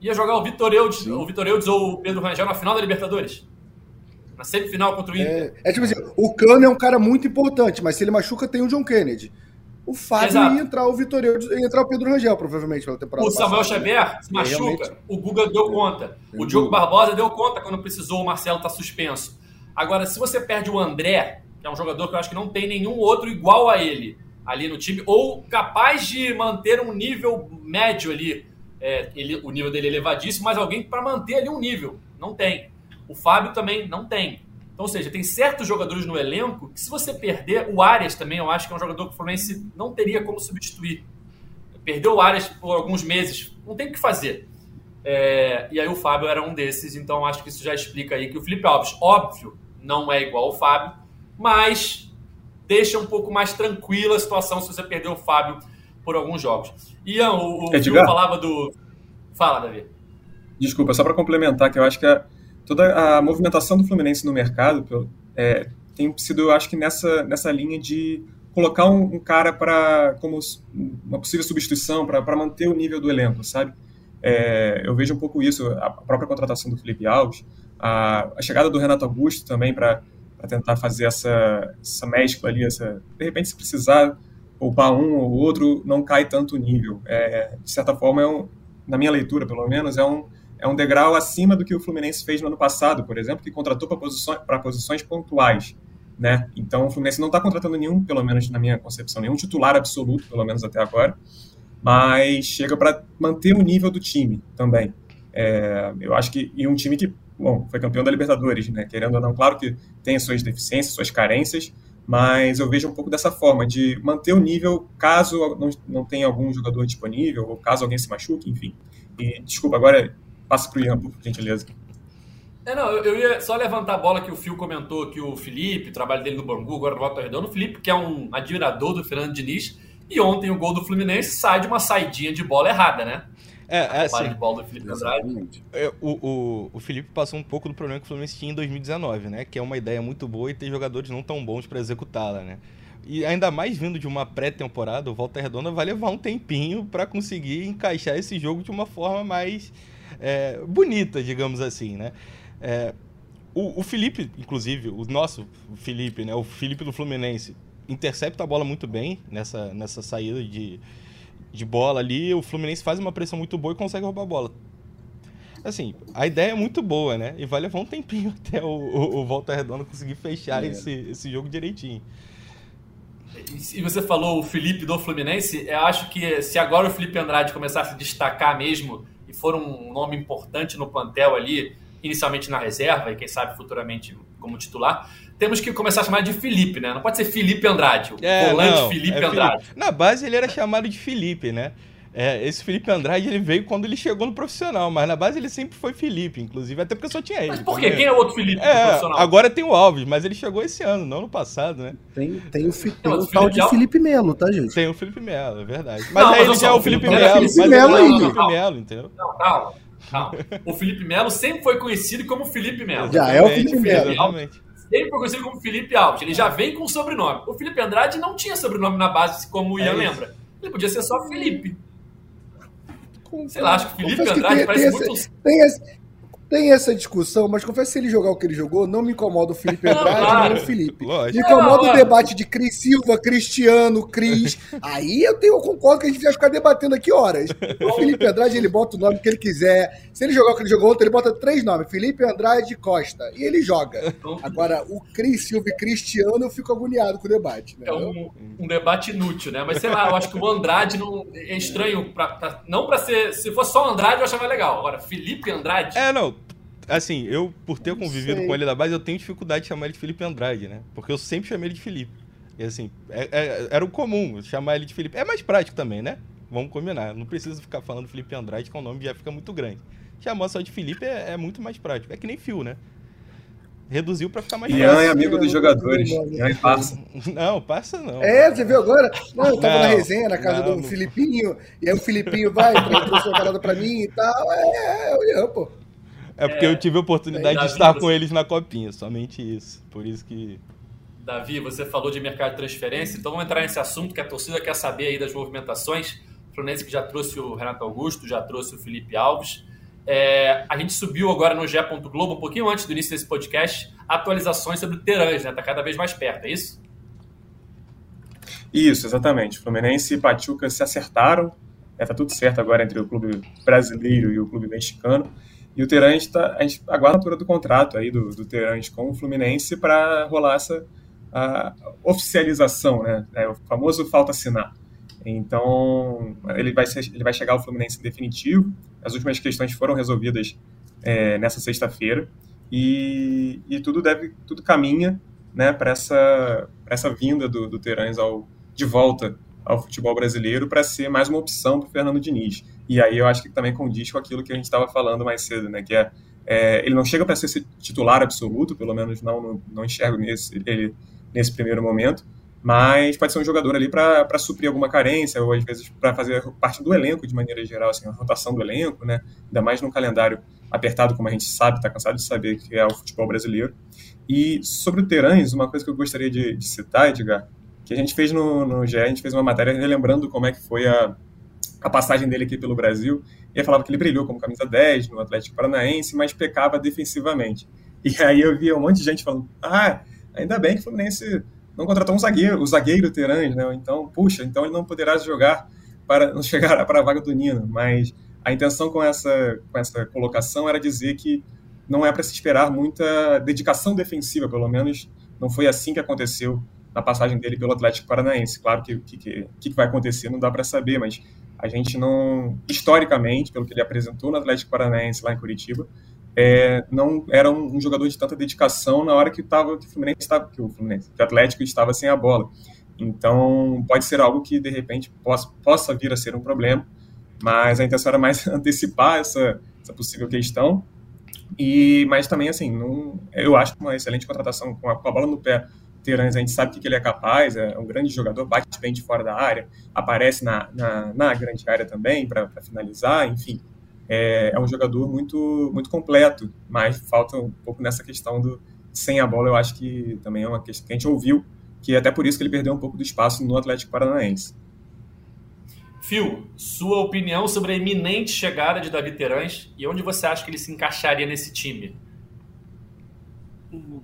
Ia jogar o Vitor Eudes, o Vitor Eudes ou o Pedro Rangel na final da Libertadores? Na semifinal contra o Inter. É, é tipo assim, o Cano é um cara muito importante, mas se ele machuca, tem o John Kennedy o Fábio Exato. ia entrar o Vitorino, ia entrar o Pedro Rangel, provavelmente, pela temporada O Samuel passada. Xavier se machuca, realmente... o Guga deu conta. O Diogo Barbosa deu conta quando precisou, o Marcelo tá suspenso. Agora, se você perde o André, que é um jogador que eu acho que não tem nenhum outro igual a ele ali no time, ou capaz de manter um nível médio ali é, ele, o nível dele é elevadíssimo, mas alguém para manter ali um nível. Não tem. O Fábio também não tem. Então, ou seja, tem certos jogadores no elenco que, se você perder, o Arias também, eu acho que é um jogador que o Fluminense não teria como substituir. Perdeu o Arias por alguns meses, não tem o que fazer. É, e aí o Fábio era um desses, então acho que isso já explica aí que o Felipe Alves, óbvio, não é igual ao Fábio, mas deixa um pouco mais tranquila a situação se você perder o Fábio por alguns jogos. Ian, o, o falava do. Fala, Davi. Desculpa, só para complementar, que eu acho que a, toda a movimentação do Fluminense no mercado é, tem sido, eu acho que nessa, nessa linha de colocar um, um cara para como uma possível substituição para manter o nível do elenco, sabe? É, eu vejo um pouco isso, a própria contratação do Felipe Alves, a, a chegada do Renato Augusto também para tentar fazer essa, essa mescla ali, essa, de repente se precisar poupar um ou outro, não cai tanto o nível. É, de certa forma, é um, na minha leitura pelo menos, é um, é um degrau acima do que o Fluminense fez no ano passado, por exemplo, que contratou para posições, posições pontuais. Né? Então o Fluminense não está contratando nenhum, pelo menos na minha concepção, nenhum titular absoluto, pelo menos até agora mas chega para manter o nível do time também. É, eu acho que e um time que, bom, foi campeão da Libertadores, né? Querendo ou não, claro que tem as suas deficiências, suas carências, mas eu vejo um pouco dessa forma de manter o nível caso não, não tenha algum jogador disponível ou caso alguém se machuque, enfim. E desculpa, agora passa para o Ian, por gentileza. É, não, eu, eu, ia só levantar a bola que o Fio comentou que o Felipe, o trabalho dele no Bangu, agora no Volta Redonda, o Felipe, que é um admirador do Fernando Diniz, e ontem o gol do Fluminense sai de uma saidinha de bola errada, né? É, é assim. De bola do Felipe Andrade. É, o, o, o Felipe passou um pouco do problema que o Fluminense tinha em 2019, né? Que é uma ideia muito boa e ter jogadores não tão bons para executá-la, né? E ainda mais vindo de uma pré-temporada, o Volta Redonda vai levar um tempinho para conseguir encaixar esse jogo de uma forma mais é, bonita, digamos assim, né? É, o, o, Felipe, inclusive, o nosso Felipe, né? O Felipe do Fluminense, intercepta a bola muito bem nessa, nessa saída de, de bola ali. O Fluminense faz uma pressão muito boa e consegue roubar a bola. Assim, a ideia é muito boa, né? E vai levar um tempinho até o, o, o Volta Redonda conseguir fechar é. esse, esse jogo direitinho. E você falou o Felipe do Fluminense, eu acho que se agora o Felipe Andrade começar a se destacar mesmo e for um nome importante no plantel ali, inicialmente na reserva e quem sabe futuramente como titular, temos que começar a chamar de Felipe, né? Não pode ser Felipe Andrade, o é, volante não, Felipe é Andrade. Felipe. Na base ele era chamado de Felipe, né? É, esse Felipe Andrade ele veio quando ele chegou no profissional, mas na base ele sempre foi Felipe, inclusive, até porque só tinha ele. Mas por quê? Quem é o outro Felipe é, profissional? Agora tem o Alves, mas ele chegou esse ano, não no passado, né? Tem, tem o, fi, tem o tal de Felipe Melo, tá, gente? Tem o Felipe Melo, é verdade. Mas não, aí mas ele já é o Felipe Melo. Felipe Melo aí. O Felipe Melo, entendeu? Não, calma. Calma. O Felipe Melo sempre foi conhecido como Felipe Melo. Já é o Felipe Melo. Exatamente sempre foi conhecido como Felipe Alves. Ele já vem com sobrenome. O Felipe Andrade não tinha sobrenome na base, como o Ian é lembra. Ele podia ser só Felipe. Sei lá, acho que Felipe Andrade tem, parece tem muito. Esse, tem, esse, tem essa discussão, mas confesso que se ele jogar o que ele jogou, não me incomoda o Felipe Andrade claro. nem o Felipe. Lógico. Me incomoda é, o debate de Cris Silva, Cristiano, Cris. Aí eu, tenho, eu concordo que a gente vai ficar debatendo aqui horas. O Felipe Andrade, ele bota o nome que ele quiser. Se ele jogar o que ele jogou ontem, ele bota três nomes: Felipe Andrade Costa. E ele joga. Agora, o Cris Silva e Cristiano, eu fico agoniado com o debate. Né? É um, um, debate inútil, né? Mas sei lá, eu acho que o Andrade não, é estranho. Pra, pra não para ser. Se fosse só o Andrade, eu achava legal. Agora, Felipe Andrade. É, não Assim, eu, por ter convivido com ele da base, eu tenho dificuldade de chamar ele de Felipe Andrade, né? Porque eu sempre chamei ele de Felipe. E assim, é, é, era o comum chamar ele de Felipe. É mais prático também, né? Vamos combinar. Não precisa ficar falando Felipe Andrade, que o nome já fica muito grande. Chamar só de Felipe é, é muito mais prático. É que nem fio, né? Reduziu para ficar mais Ian fácil. é amigo dos jogadores. Ian passa. Não, passa não. É, você viu agora? Não, eu tava não, na resenha, na casa não, do Filipinho, e aí o Filipinho vai, trouxe uma parada pra mim e tal. É, é o Ian, pô. É porque é, eu tive a oportunidade de estar você... com eles na copinha, somente isso. Por isso que. Davi, você falou de mercado de transferência, então vamos entrar nesse assunto que a torcida quer saber aí das movimentações. O Fluminense que já trouxe o Renato Augusto, já trouxe o Felipe Alves. É, a gente subiu agora no G. Globo, um pouquinho antes do início desse podcast, atualizações sobre o Terãs, né? Tá cada vez mais perto, é isso? Isso, exatamente. Fluminense e Pachuca se acertaram. É, tá tudo certo agora entre o clube brasileiro e o clube mexicano. E o Terãs está. A gente aguarda a altura do contrato aí do, do Terãs com o Fluminense para rolar essa oficialização, né? É, o famoso falta assinar. Então, ele vai, ser, ele vai chegar ao Fluminense definitivo. As últimas questões foram resolvidas é, nessa sexta-feira e, e, tudo deve, tudo caminha, né, para essa, essa vinda do, do Terãs ao, de volta ao futebol brasileiro para ser mais uma opção para o Fernando Diniz. E aí eu acho que também condiz com aquilo que a gente estava falando mais cedo, né, que é, é ele não chega para ser titular absoluto, pelo menos não, não, não enxergo nesse, ele, nesse primeiro momento, mas pode ser um jogador ali para suprir alguma carência, ou às vezes para fazer parte do elenco de maneira geral, assim, a rotação do elenco, né? ainda mais num calendário apertado, como a gente sabe, está cansado de saber que é o futebol brasileiro. E sobre o Terães, uma coisa que eu gostaria de, de citar, Edgar, que a gente fez no, no GE, a gente fez uma matéria relembrando como é que foi a, a passagem dele aqui pelo Brasil, e falava que ele brilhou como camisa 10 no Atlético Paranaense, mas pecava defensivamente. E aí eu via um monte de gente falando, ah, ainda bem que o Fluminense não contratou um zagueiro, o zagueiro Terãs, né? Então, puxa, então ele não poderá jogar para não chegar para a vaga do Nino. Mas a intenção com essa, com essa colocação era dizer que não é para se esperar muita dedicação defensiva, pelo menos não foi assim que aconteceu na passagem dele pelo Atlético Paranaense. Claro que o que, que, vai acontecer não dá para saber, mas a gente não, historicamente, pelo que ele apresentou no Atlético Paranaense lá em Curitiba, é, não era um, um, jogador de tanta dedicação na hora que, tava, que o Fluminense estava, que o que o Atlético estava sem a bola. Então, pode ser algo que de repente possa, possa vir a ser um problema, mas a intenção era mais antecipar essa, essa possível questão. E, mas também, assim, não, eu acho uma excelente contratação com a, com a bola no pé. Terãs, a gente sabe que ele é capaz, é um grande jogador, bate bem de fora da área, aparece na, na, na grande área também para finalizar, enfim é, é um jogador muito, muito completo, mas falta um pouco nessa questão do sem a bola, eu acho que também é uma questão que a gente ouviu, que é até por isso que ele perdeu um pouco do espaço no Atlético Paranaense. Phil, sua opinião sobre a iminente chegada de Davi Terãs e onde você acha que ele se encaixaria nesse time?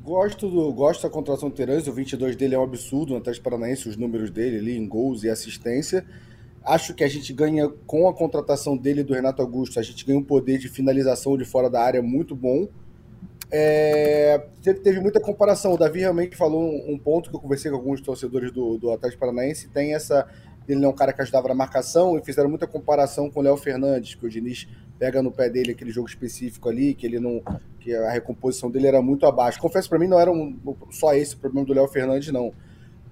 Gosto, do, gosto da contratação do Terãs, o 22 dele é um absurdo no Atlético Paranaense, os números dele ali em gols e assistência. Acho que a gente ganha, com a contratação dele do Renato Augusto, a gente ganha um poder de finalização de fora da área muito bom. É, teve, muita comparação. O Davi realmente falou um, um, ponto que eu conversei com alguns torcedores do, do Atlético Paranaense. Tem essa. Ele é um cara que ajudava na marcação e fizeram muita comparação com o Léo Fernandes, que o Diniz pega no pé dele aquele jogo específico ali, que ele não. que a recomposição dele era muito abaixo. Confesso para mim, não era um, só esse o problema do Léo Fernandes, não.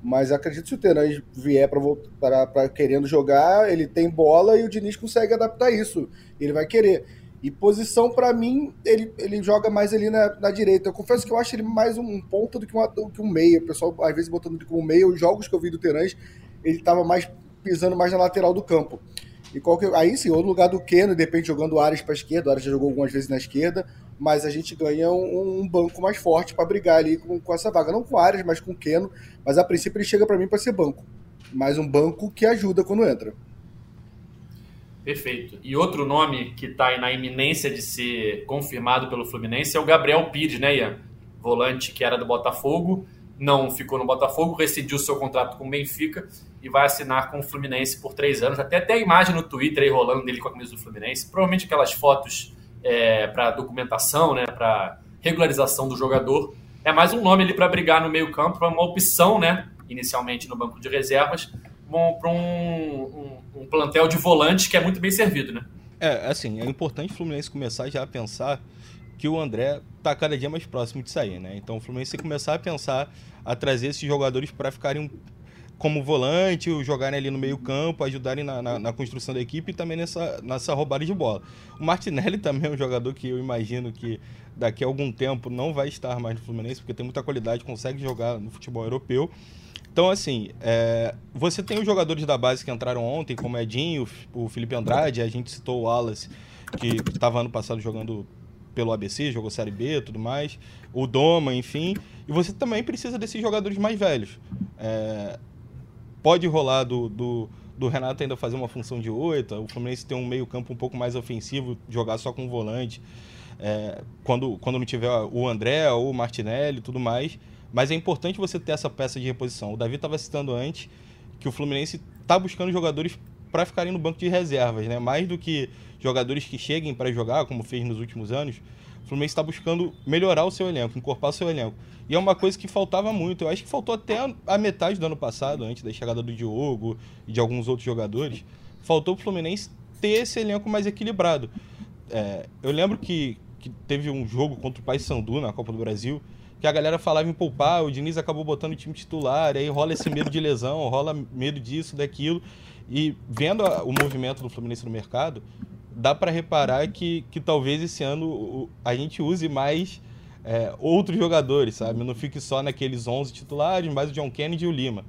Mas acredito que se o Terãs vier para querendo jogar, ele tem bola e o Diniz consegue adaptar isso. Ele vai querer. E posição, para mim, ele, ele joga mais ali na, na, direita. Eu confesso que eu acho ele mais um ponta do que, uma, do que um meia. O pessoal, às vezes, botando ele como meia. Os jogos que eu vi do Terãs, ele estava mais pisando mais na lateral do campo. E que, aí sim, ou no lugar do Keno, de repente jogando Ares para a esquerda. O Ares já jogou algumas vezes na esquerda mas a gente ganha um, um banco mais forte para brigar ali com, com, essa vaga. Não com Arias, mas com o Keno. Mas a princípio ele chega para mim para ser banco. Mas um banco que ajuda quando entra. Perfeito. E outro nome que está na iminência de ser confirmado pelo Fluminense é o Gabriel Pires, né, Ian? Volante que era do Botafogo, não ficou no Botafogo, rescindiu seu contrato com o Benfica e vai assinar com o Fluminense por três anos. Até até a imagem no Twitter aí rolando dele com a camisa do Fluminense. Provavelmente aquelas fotos é, para documentação, né, para regularização do jogador. É mais um nome ali para brigar no meio-campo, para uma opção, né, inicialmente no banco de reservas, para um, um, um, plantel de volantes que é muito bem servido, né? É, assim, é importante o Fluminense começar já a pensar que o André está cada dia mais próximo de sair, né? Então o Fluminense começar a pensar a trazer esses jogadores para ficarem como volante, jogarem ali no meio campo, ajudarem na, na, na, construção da equipe e também nessa, nessa roubada de bola. O Martinelli também é um jogador que eu imagino que daqui a algum tempo não vai estar mais no Fluminense, porque tem muita qualidade, consegue jogar no futebol europeu. Então, assim, é, você tem os jogadores da base que entraram ontem, como Edinho, o Felipe Andrade, a gente citou o Wallace, que estava ano passado jogando pelo ABC, jogou Série B tudo mais, o Doma, enfim. E você também precisa desses jogadores mais velhos. É, pode rolar do, do, do, Renato ainda fazer uma função de oito, o Fluminense tem um meio campo um pouco mais ofensivo, jogar só com volante, é, quando, quando não tiver o André ou o Martinelli tudo mais. Mas é importante você ter essa peça de reposição. O Davi estava citando antes que o Fluminense está buscando jogadores para ficarem no banco de reservas, né? Mais do que jogadores que cheguem para jogar, como fez nos últimos anos. O Fluminense está buscando melhorar o seu elenco, encorpar o seu elenco. E é uma coisa que faltava muito. Eu acho que faltou até a metade do ano passado, antes da chegada do Diogo e de alguns outros jogadores. Faltou o Fluminense ter esse elenco mais equilibrado. É, eu lembro que, que teve um jogo contra o Paysandu na Copa do Brasil que a galera falava em poupar, o Diniz acabou botando o time titular, aí rola esse medo de lesão, rola medo disso, daquilo. E vendo a, o movimento do Fluminense no mercado, dá para reparar que, que talvez esse ano a gente use mais é, outros jogadores, sabe? Não fique só naqueles 11 titulares, mais o John Kennedy e o Lima.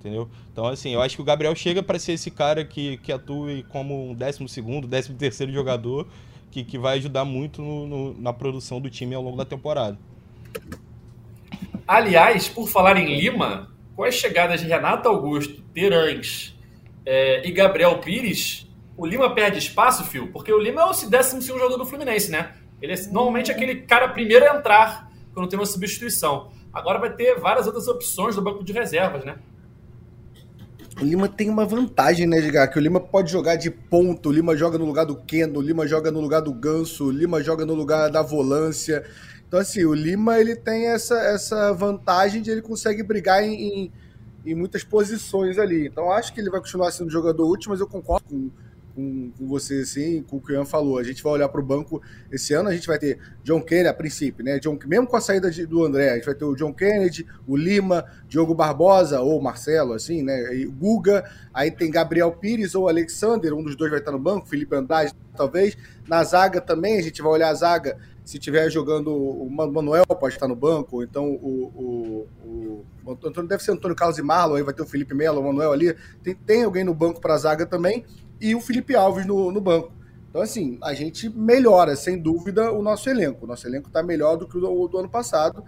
Entendeu? Então, assim, eu acho que o Gabriel chega para ser esse cara que, que atue como um 12, 13 terceiro jogador, que, que vai ajudar muito no, no, na produção do time ao longo da temporada. Aliás, por falar em Lima, com as chegadas de Renato Augusto, Terãs é, e Gabriel Pires, o Lima perde espaço, Fio, porque o Lima é o 12 jogador do Fluminense, né? Ele é normalmente aquele cara primeiro a entrar quando tem uma substituição. Agora vai ter várias outras opções do banco de reservas, né? O Lima tem uma vantagem, né, Edgar? Que o Lima pode jogar de ponto, o Lima joga no lugar do Keno, o Lima joga no lugar do Ganso, o Lima joga no lugar da volância. Então, assim, o Lima ele tem essa, essa vantagem de ele consegue brigar em, em, em muitas posições ali. Então, acho que ele vai continuar sendo jogador útil, mas eu concordo com, com, com você, assim, com o que o Ian falou. A gente vai olhar para o banco esse ano, a gente vai ter John Kennedy a princípio, né? John, mesmo com a saída de, do André, a gente vai ter o John Kennedy, o Lima, Diogo Barbosa ou Marcelo, assim, né? E Guga, aí tem Gabriel Pires ou Alexander, um dos dois vai estar no banco, Felipe Andrade, talvez. Na zaga também, a gente vai olhar a zaga se tiver jogando o Manuel pode estar no banco, então o, o, o Antônio deve ser Antônio Carlos e Marlon, aí vai ter o Felipe Melo, o Manuel ali. Tem, tem alguém no banco para a zaga também, e o Felipe Alves no, no banco. Então, assim, a gente melhora, sem dúvida, o nosso elenco. O nosso elenco está melhor do que o do, do ano passado,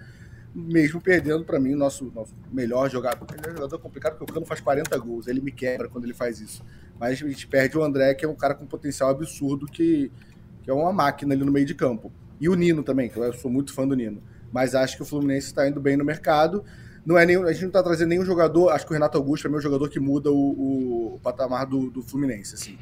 mesmo perdendo, para mim, o nosso, nosso melhor jogador. É um jogador complicado porque o Cano faz 40 gols, ele me quebra quando ele faz isso. Mas a gente perde o André, que é um cara com potencial absurdo, que, que é uma máquina ali no meio de campo. E o Nino também, que eu sou muito fã do Nino. Mas acho que o Fluminense está indo bem no mercado. Não é nenhum, a gente não está trazendo nenhum jogador. Acho que o Renato Augusto é meu jogador que muda o, o, o patamar do, do, Fluminense, assim.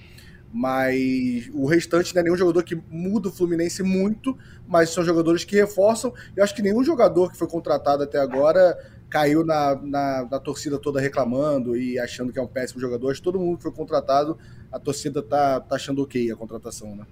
Mas o restante não é nenhum jogador que muda o Fluminense muito, mas são jogadores que reforçam. Eu acho que nenhum jogador que foi contratado até agora caiu na, na, na, torcida toda reclamando e achando que é um péssimo jogador. Acho que todo mundo que foi contratado, a torcida tá, tá achando ok a contratação, né?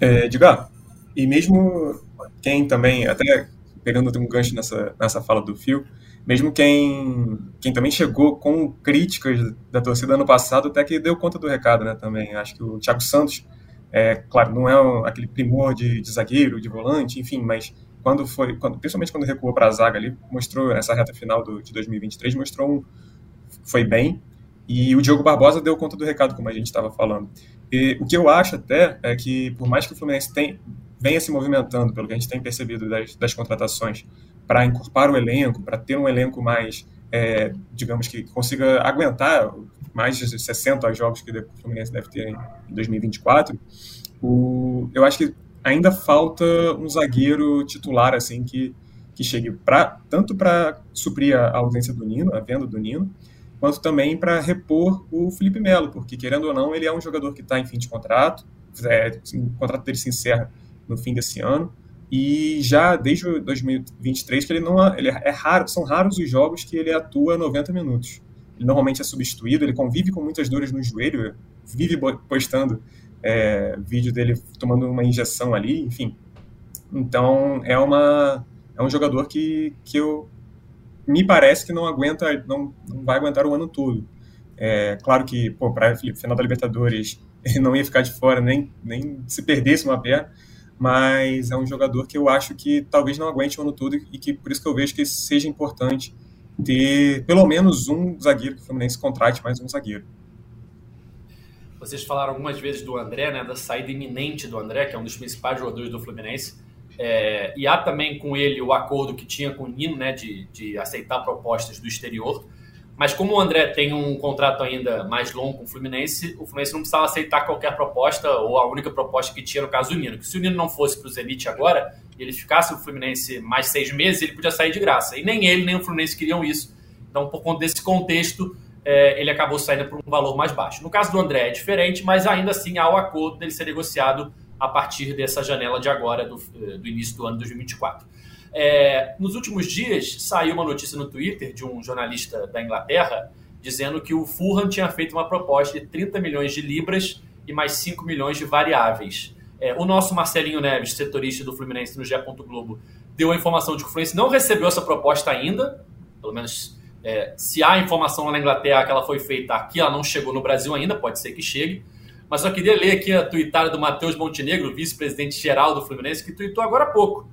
É, Edgar, e mesmo quem também, até pegando um gancho nessa, nessa fala do Fio, mesmo quem, quem também chegou com críticas da torcida ano passado, até que deu conta do recado, né, também. Acho que o Thiago Santos, é, claro, não é aquele primor de, de, zagueiro, de volante, enfim, mas quando foi, quando, principalmente quando recuou para a zaga ali, mostrou, essa reta final do, de 2023, mostrou um, foi bem, e o Diogo Barbosa deu conta do recado, como a gente estava falando. E o que eu acho até é que, por mais que o Fluminense tem, venha se movimentando, pelo que a gente tem percebido das, das contratações, para incorporar o elenco, para ter um elenco mais, é, digamos que consiga aguentar mais de 60 jogos que o Fluminense deve ter em 2024, o, eu acho que ainda falta um zagueiro titular assim que, que chegue pra, tanto para suprir a ausência do Nino, a venda do Nino, quanto também para repor o Felipe Melo, porque querendo ou não, ele é um jogador que está em fim de contrato, é, o contrato dele se encerra no fim desse ano, e já desde 2023 que ele não ele é raro, são raros os jogos que ele atua 90 minutos. Ele normalmente é substituído, ele convive com muitas dores no joelho, vive postando é, vídeo dele tomando uma injeção ali, enfim. Então é uma é um jogador que, que eu me parece que não aguenta, não, não vai aguentar o ano todo. É, claro que, para final da Libertadores, ele não ia ficar de fora nem, nem se perdesse uma perna, mas é um jogador que eu acho que talvez não aguente o ano todo e que por isso que eu vejo que seja importante ter pelo menos um zagueiro que o Fluminense contrate mais um zagueiro. Vocês falaram algumas vezes do André, né, da saída iminente do André, que é um dos principais jogadores do Fluminense. É, e há também com ele o acordo que tinha com o Nino, né, de, de aceitar propostas do exterior. Mas como o André tem um contrato ainda mais longo com o Fluminense, o Fluminense não precisava aceitar qualquer proposta, ou a única proposta que tinha no caso do Nino. Que se o Nino não fosse para o Zenit agora, e ele ficasse no Fluminense mais seis meses, ele podia sair de graça. E nem ele, nem o Fluminense queriam isso. Então, por conta desse contexto, é, ele acabou saindo por um valor mais baixo. No caso do André é diferente, mas ainda assim há o acordo dele ser negociado a partir dessa janela de agora, do, do início do ano 2024. É, nos últimos dias, saiu uma notícia no Twitter de um jornalista da Inglaterra dizendo que o Fulham tinha feito uma proposta de 30 milhões de libras e mais 5 milhões de variáveis. É, o nosso Marcelinho Neves, setorista do Fluminense no GE. Globo, deu a informação de que o Fluminense não recebeu essa proposta ainda, pelo menos é, se há informação lá na Inglaterra que ela foi feita aqui, ela não chegou no Brasil ainda, pode ser que chegue. Mas só queria ler aqui a tuitada do Matheus Montenegro, vice-presidente geral do Fluminense, que tuitou agora há pouco,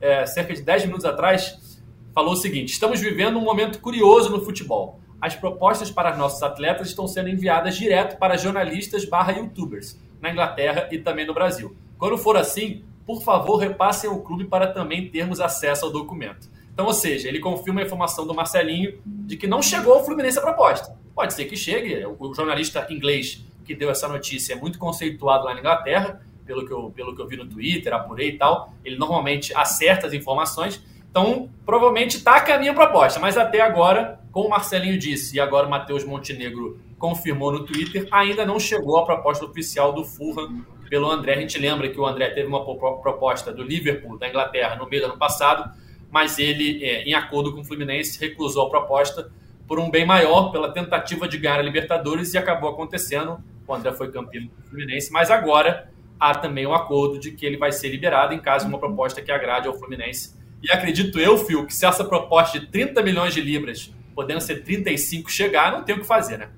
é, cerca de 10 minutos atrás, falou o seguinte: Estamos vivendo um momento curioso no futebol. As propostas para nossos atletas estão sendo enviadas direto para jornalistas barra youtubers, na Inglaterra e também no Brasil. Quando for assim, por favor, repassem ao clube para também termos acesso ao documento. Então, ou seja, ele confirma a informação do Marcelinho de que não chegou ao Fluminense a proposta. Pode ser que chegue, o jornalista inglês que deu essa notícia é muito conceituado lá na Inglaterra, pelo que eu, pelo que eu vi no Twitter, apurei e tal. Ele normalmente acerta as informações. Então, provavelmente está a caminho a proposta, mas até agora, como o Marcelinho disse e agora o Matheus Montenegro confirmou no Twitter, ainda não chegou a proposta oficial do Fulham pelo André. A gente lembra que o André teve uma proposta do Liverpool da Inglaterra no meio do ano passado, mas ele, é, em acordo com o Fluminense, recusou a proposta por um bem maior, pela tentativa de ganhar a Libertadores, e acabou acontecendo o André foi campeão do Fluminense, mas agora há também um acordo de que ele vai ser liberado em caso de uma proposta que agrade ao Fluminense. E acredito eu, Phil, que se essa proposta de 30 milhões de libras, podendo ser 35, chegar, não tem o que fazer, né?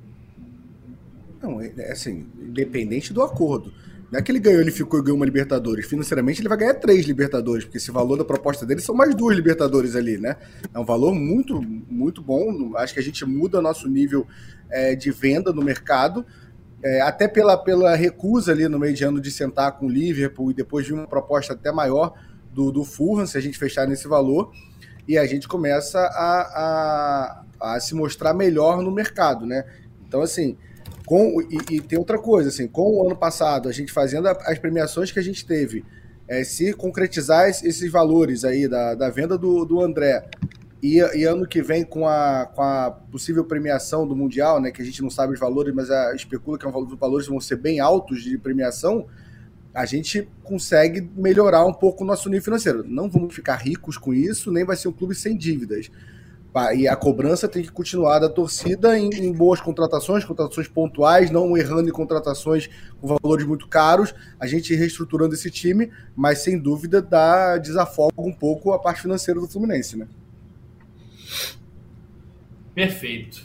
Não, é, é assim, independente do acordo. Não é que ele ganhou, ele ficou e ganhou uma Libertadores. Financeiramente, ele vai ganhar três Libertadores, porque esse valor da proposta dele são mais duas Libertadores ali, né? É um valor muito, muito bom. Acho que a gente muda nosso nível é, de venda no mercado é, até pela, pela recusa ali no meio de ano de sentar com o Liverpool e depois de uma proposta até maior do, do Fulham, se a gente fechar nesse valor, e a gente começa a, a, a se mostrar melhor no mercado, né? Então, assim, com, e, e, tem outra coisa, assim, com o ano passado, a gente fazendo as premiações que a gente teve, é, se concretizar esses valores aí da, da venda do, do André, e, e, ano que vem, com a, com a possível premiação do Mundial, né, que a gente não sabe os valores, mas a, especula que é os valores vão ser bem altos de premiação, a gente consegue melhorar um pouco o nosso nível financeiro. Não vamos ficar ricos com isso, nem vai ser um clube sem dívidas. E a cobrança tem que continuar da torcida em, em boas contratações, contratações pontuais, não errando em contratações com valores muito caros, a gente reestruturando esse time, mas sem dúvida dá desafoga um pouco a parte financeira do Fluminense, né? Perfeito.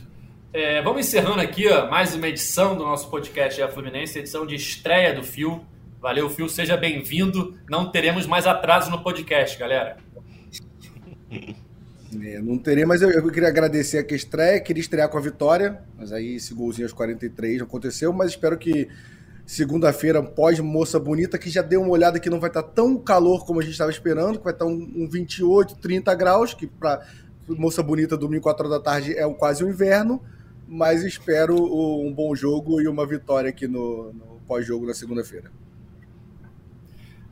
É, vamos encerrando aqui ó, mais uma edição do nosso podcast a Fluminense, edição de estreia do Fio. Valeu, Fio, seja bem-vindo. Não teremos mais atraso no podcast, galera. É, não terei, mas eu, eu, queria agradecer aqui a estreia, queria estrear com a vitória, mas aí esse golzinho aos 43 não aconteceu, mas espero que segunda-feira, pós-moça bonita, que já deu uma olhada que não vai estar tão calor como a gente estava esperando, que vai estar um, um 28, 30 graus, que para Moça Bonita, domingo, 4 horas da tarde, é quase o um inverno, mas espero um bom jogo e uma vitória aqui no, no pós-jogo na segunda-feira.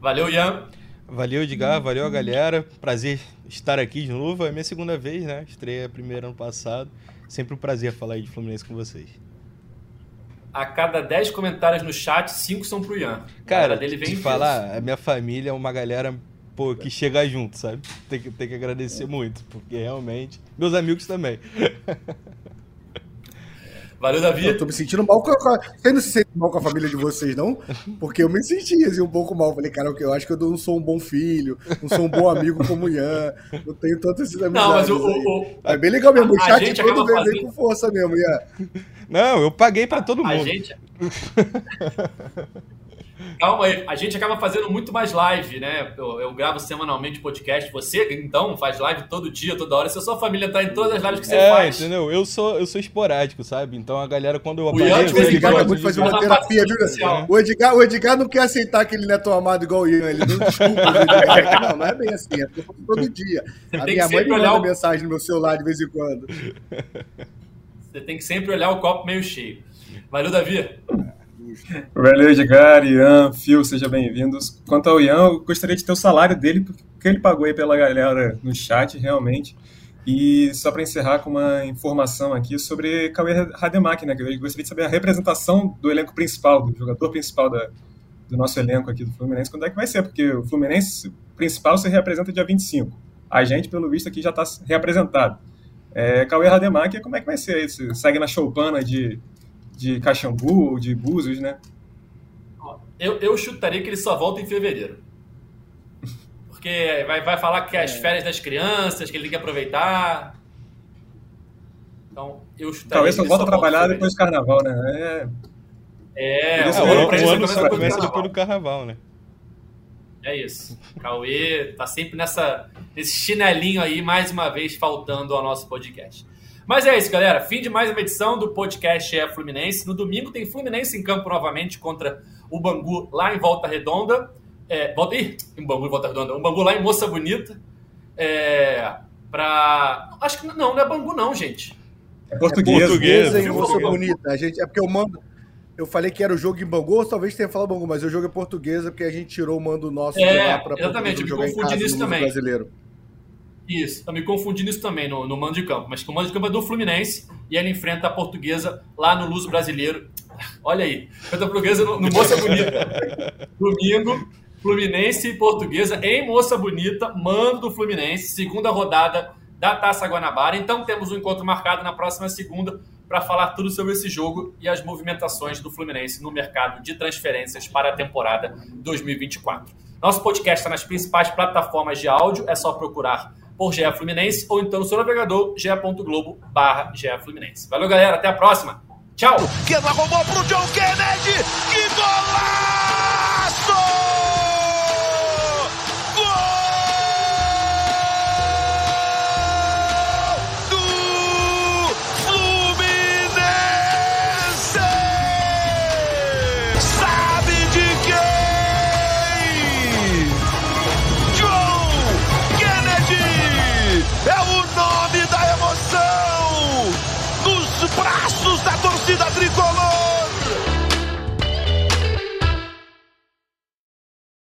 Valeu, Ian. Valeu, Edgar. Valeu a galera. Prazer estar aqui de novo. É minha segunda vez, né? Estreia a primeira ano passado. Sempre um prazer falar aí de Fluminense com vocês. A cada 10 comentários no chat, 5 são pro Ian. Cara, dele vem te falar, a minha família é uma galera pô, que chega junto, sabe? Tem que, tem que agradecer muito, porque realmente. Meus amigos também. Valeu, Davi. Eu tô me sentindo mal com a. Você não se sente mal com a família de vocês, não? Porque eu me senti assim, um pouco mal. Falei, cara, eu acho que eu não sou um bom filho, não sou um bom amigo como o Ian. Eu tenho tantas amizades. Não, mas o, o, É bem legal mesmo. O chat todo vem, fazendo... com força mesmo, Ian. Não, eu paguei pra todo mundo. A gente. Calma aí, a gente acaba fazendo muito mais live, né? Eu, eu, gravo semanalmente podcast. Você, então, faz live todo dia, toda hora. Se a sua família tá em todas as lives que você é, faz. entendeu? Eu sou, eu sou esporádico, sabe? Então a galera, quando eu apareço... O, Edgar acabou de fazer uma terapia, viu? O Edgar, o Edgar não quer aceitar que ele não é tão amado igual o Ian. Ele não desculpa. não, não é bem assim. É todo dia. Você a minha mãe me manda o... mensagem no meu celular de vez em quando. Você tem que sempre olhar o copo meio cheio. Valeu, Davi. Valeu, Edgar, Ian, Phil, sejam bem-vindos. Quanto ao Ian, eu gostaria de ter o salário dele, porque ele pagou aí pela galera no chat, realmente. E só para encerrar com uma informação aqui sobre Cauê Rademacher, né? Eu gostaria de saber a representação do elenco principal, do jogador principal da, do nosso elenco aqui do Fluminense, quando é que vai ser, porque o Fluminense principal se representa dia 25. A gente, pelo visto, aqui já está reapresentado. É, Cauê Rademacher, como é que vai ser isso? Segue na choupana de, de Caxambu ou de Búzios, né? Eu, eu chutaria que ele só volta em fevereiro. Porque vai, vai falar que é as férias das crianças, que ele tem que aproveitar. Então, eu chutaria. Talvez só volta a trabalhar depois do carnaval, né? É. É, é o, o ano só começa depois do carnaval, né? É isso. Cauê tá sempre nessa, nesse chinelinho aí, mais uma vez, faltando ao nosso podcast. Mas é isso, galera. Fim de mais uma edição do podcast É Fluminense. No domingo tem Fluminense em campo novamente contra o Bangu lá em Volta Redonda. É, volta, ih, um Bangu em Volta Redonda. Um Bangu lá em Moça Bonita. É, pra. Acho que não, não é Bangu, não, gente. É português. É portuguesa em Moça Bonita. A gente, é porque eu mando. Eu falei que era o jogo em Bangu, talvez tenha falado Bangu, mas o jogo é portuguesa porque a gente tirou o mando nosso é, lá para Exatamente, eu me confundi nisso também. Brasileiro. Isso, eu me confundi nisso também no, no mando de campo, mas que o mando de campo é do Fluminense e ele enfrenta a portuguesa lá no Luso Brasileiro. Olha aí, enfrenta a portuguesa no, no Moça Bonita. Domingo, Fluminense e Portuguesa em Moça Bonita, mando do Fluminense, segunda rodada da Taça Guanabara. Então temos um encontro marcado na próxima segunda para falar tudo sobre esse jogo e as movimentações do Fluminense no mercado de transferências para a temporada 2024. Nosso podcast está nas principais plataformas de áudio, é só procurar por GE Fluminense ou então no seu navegador ge.globo barra Fluminense. Valeu, galera, até a próxima. Tchau! Pro John Kennedy! Que golaço!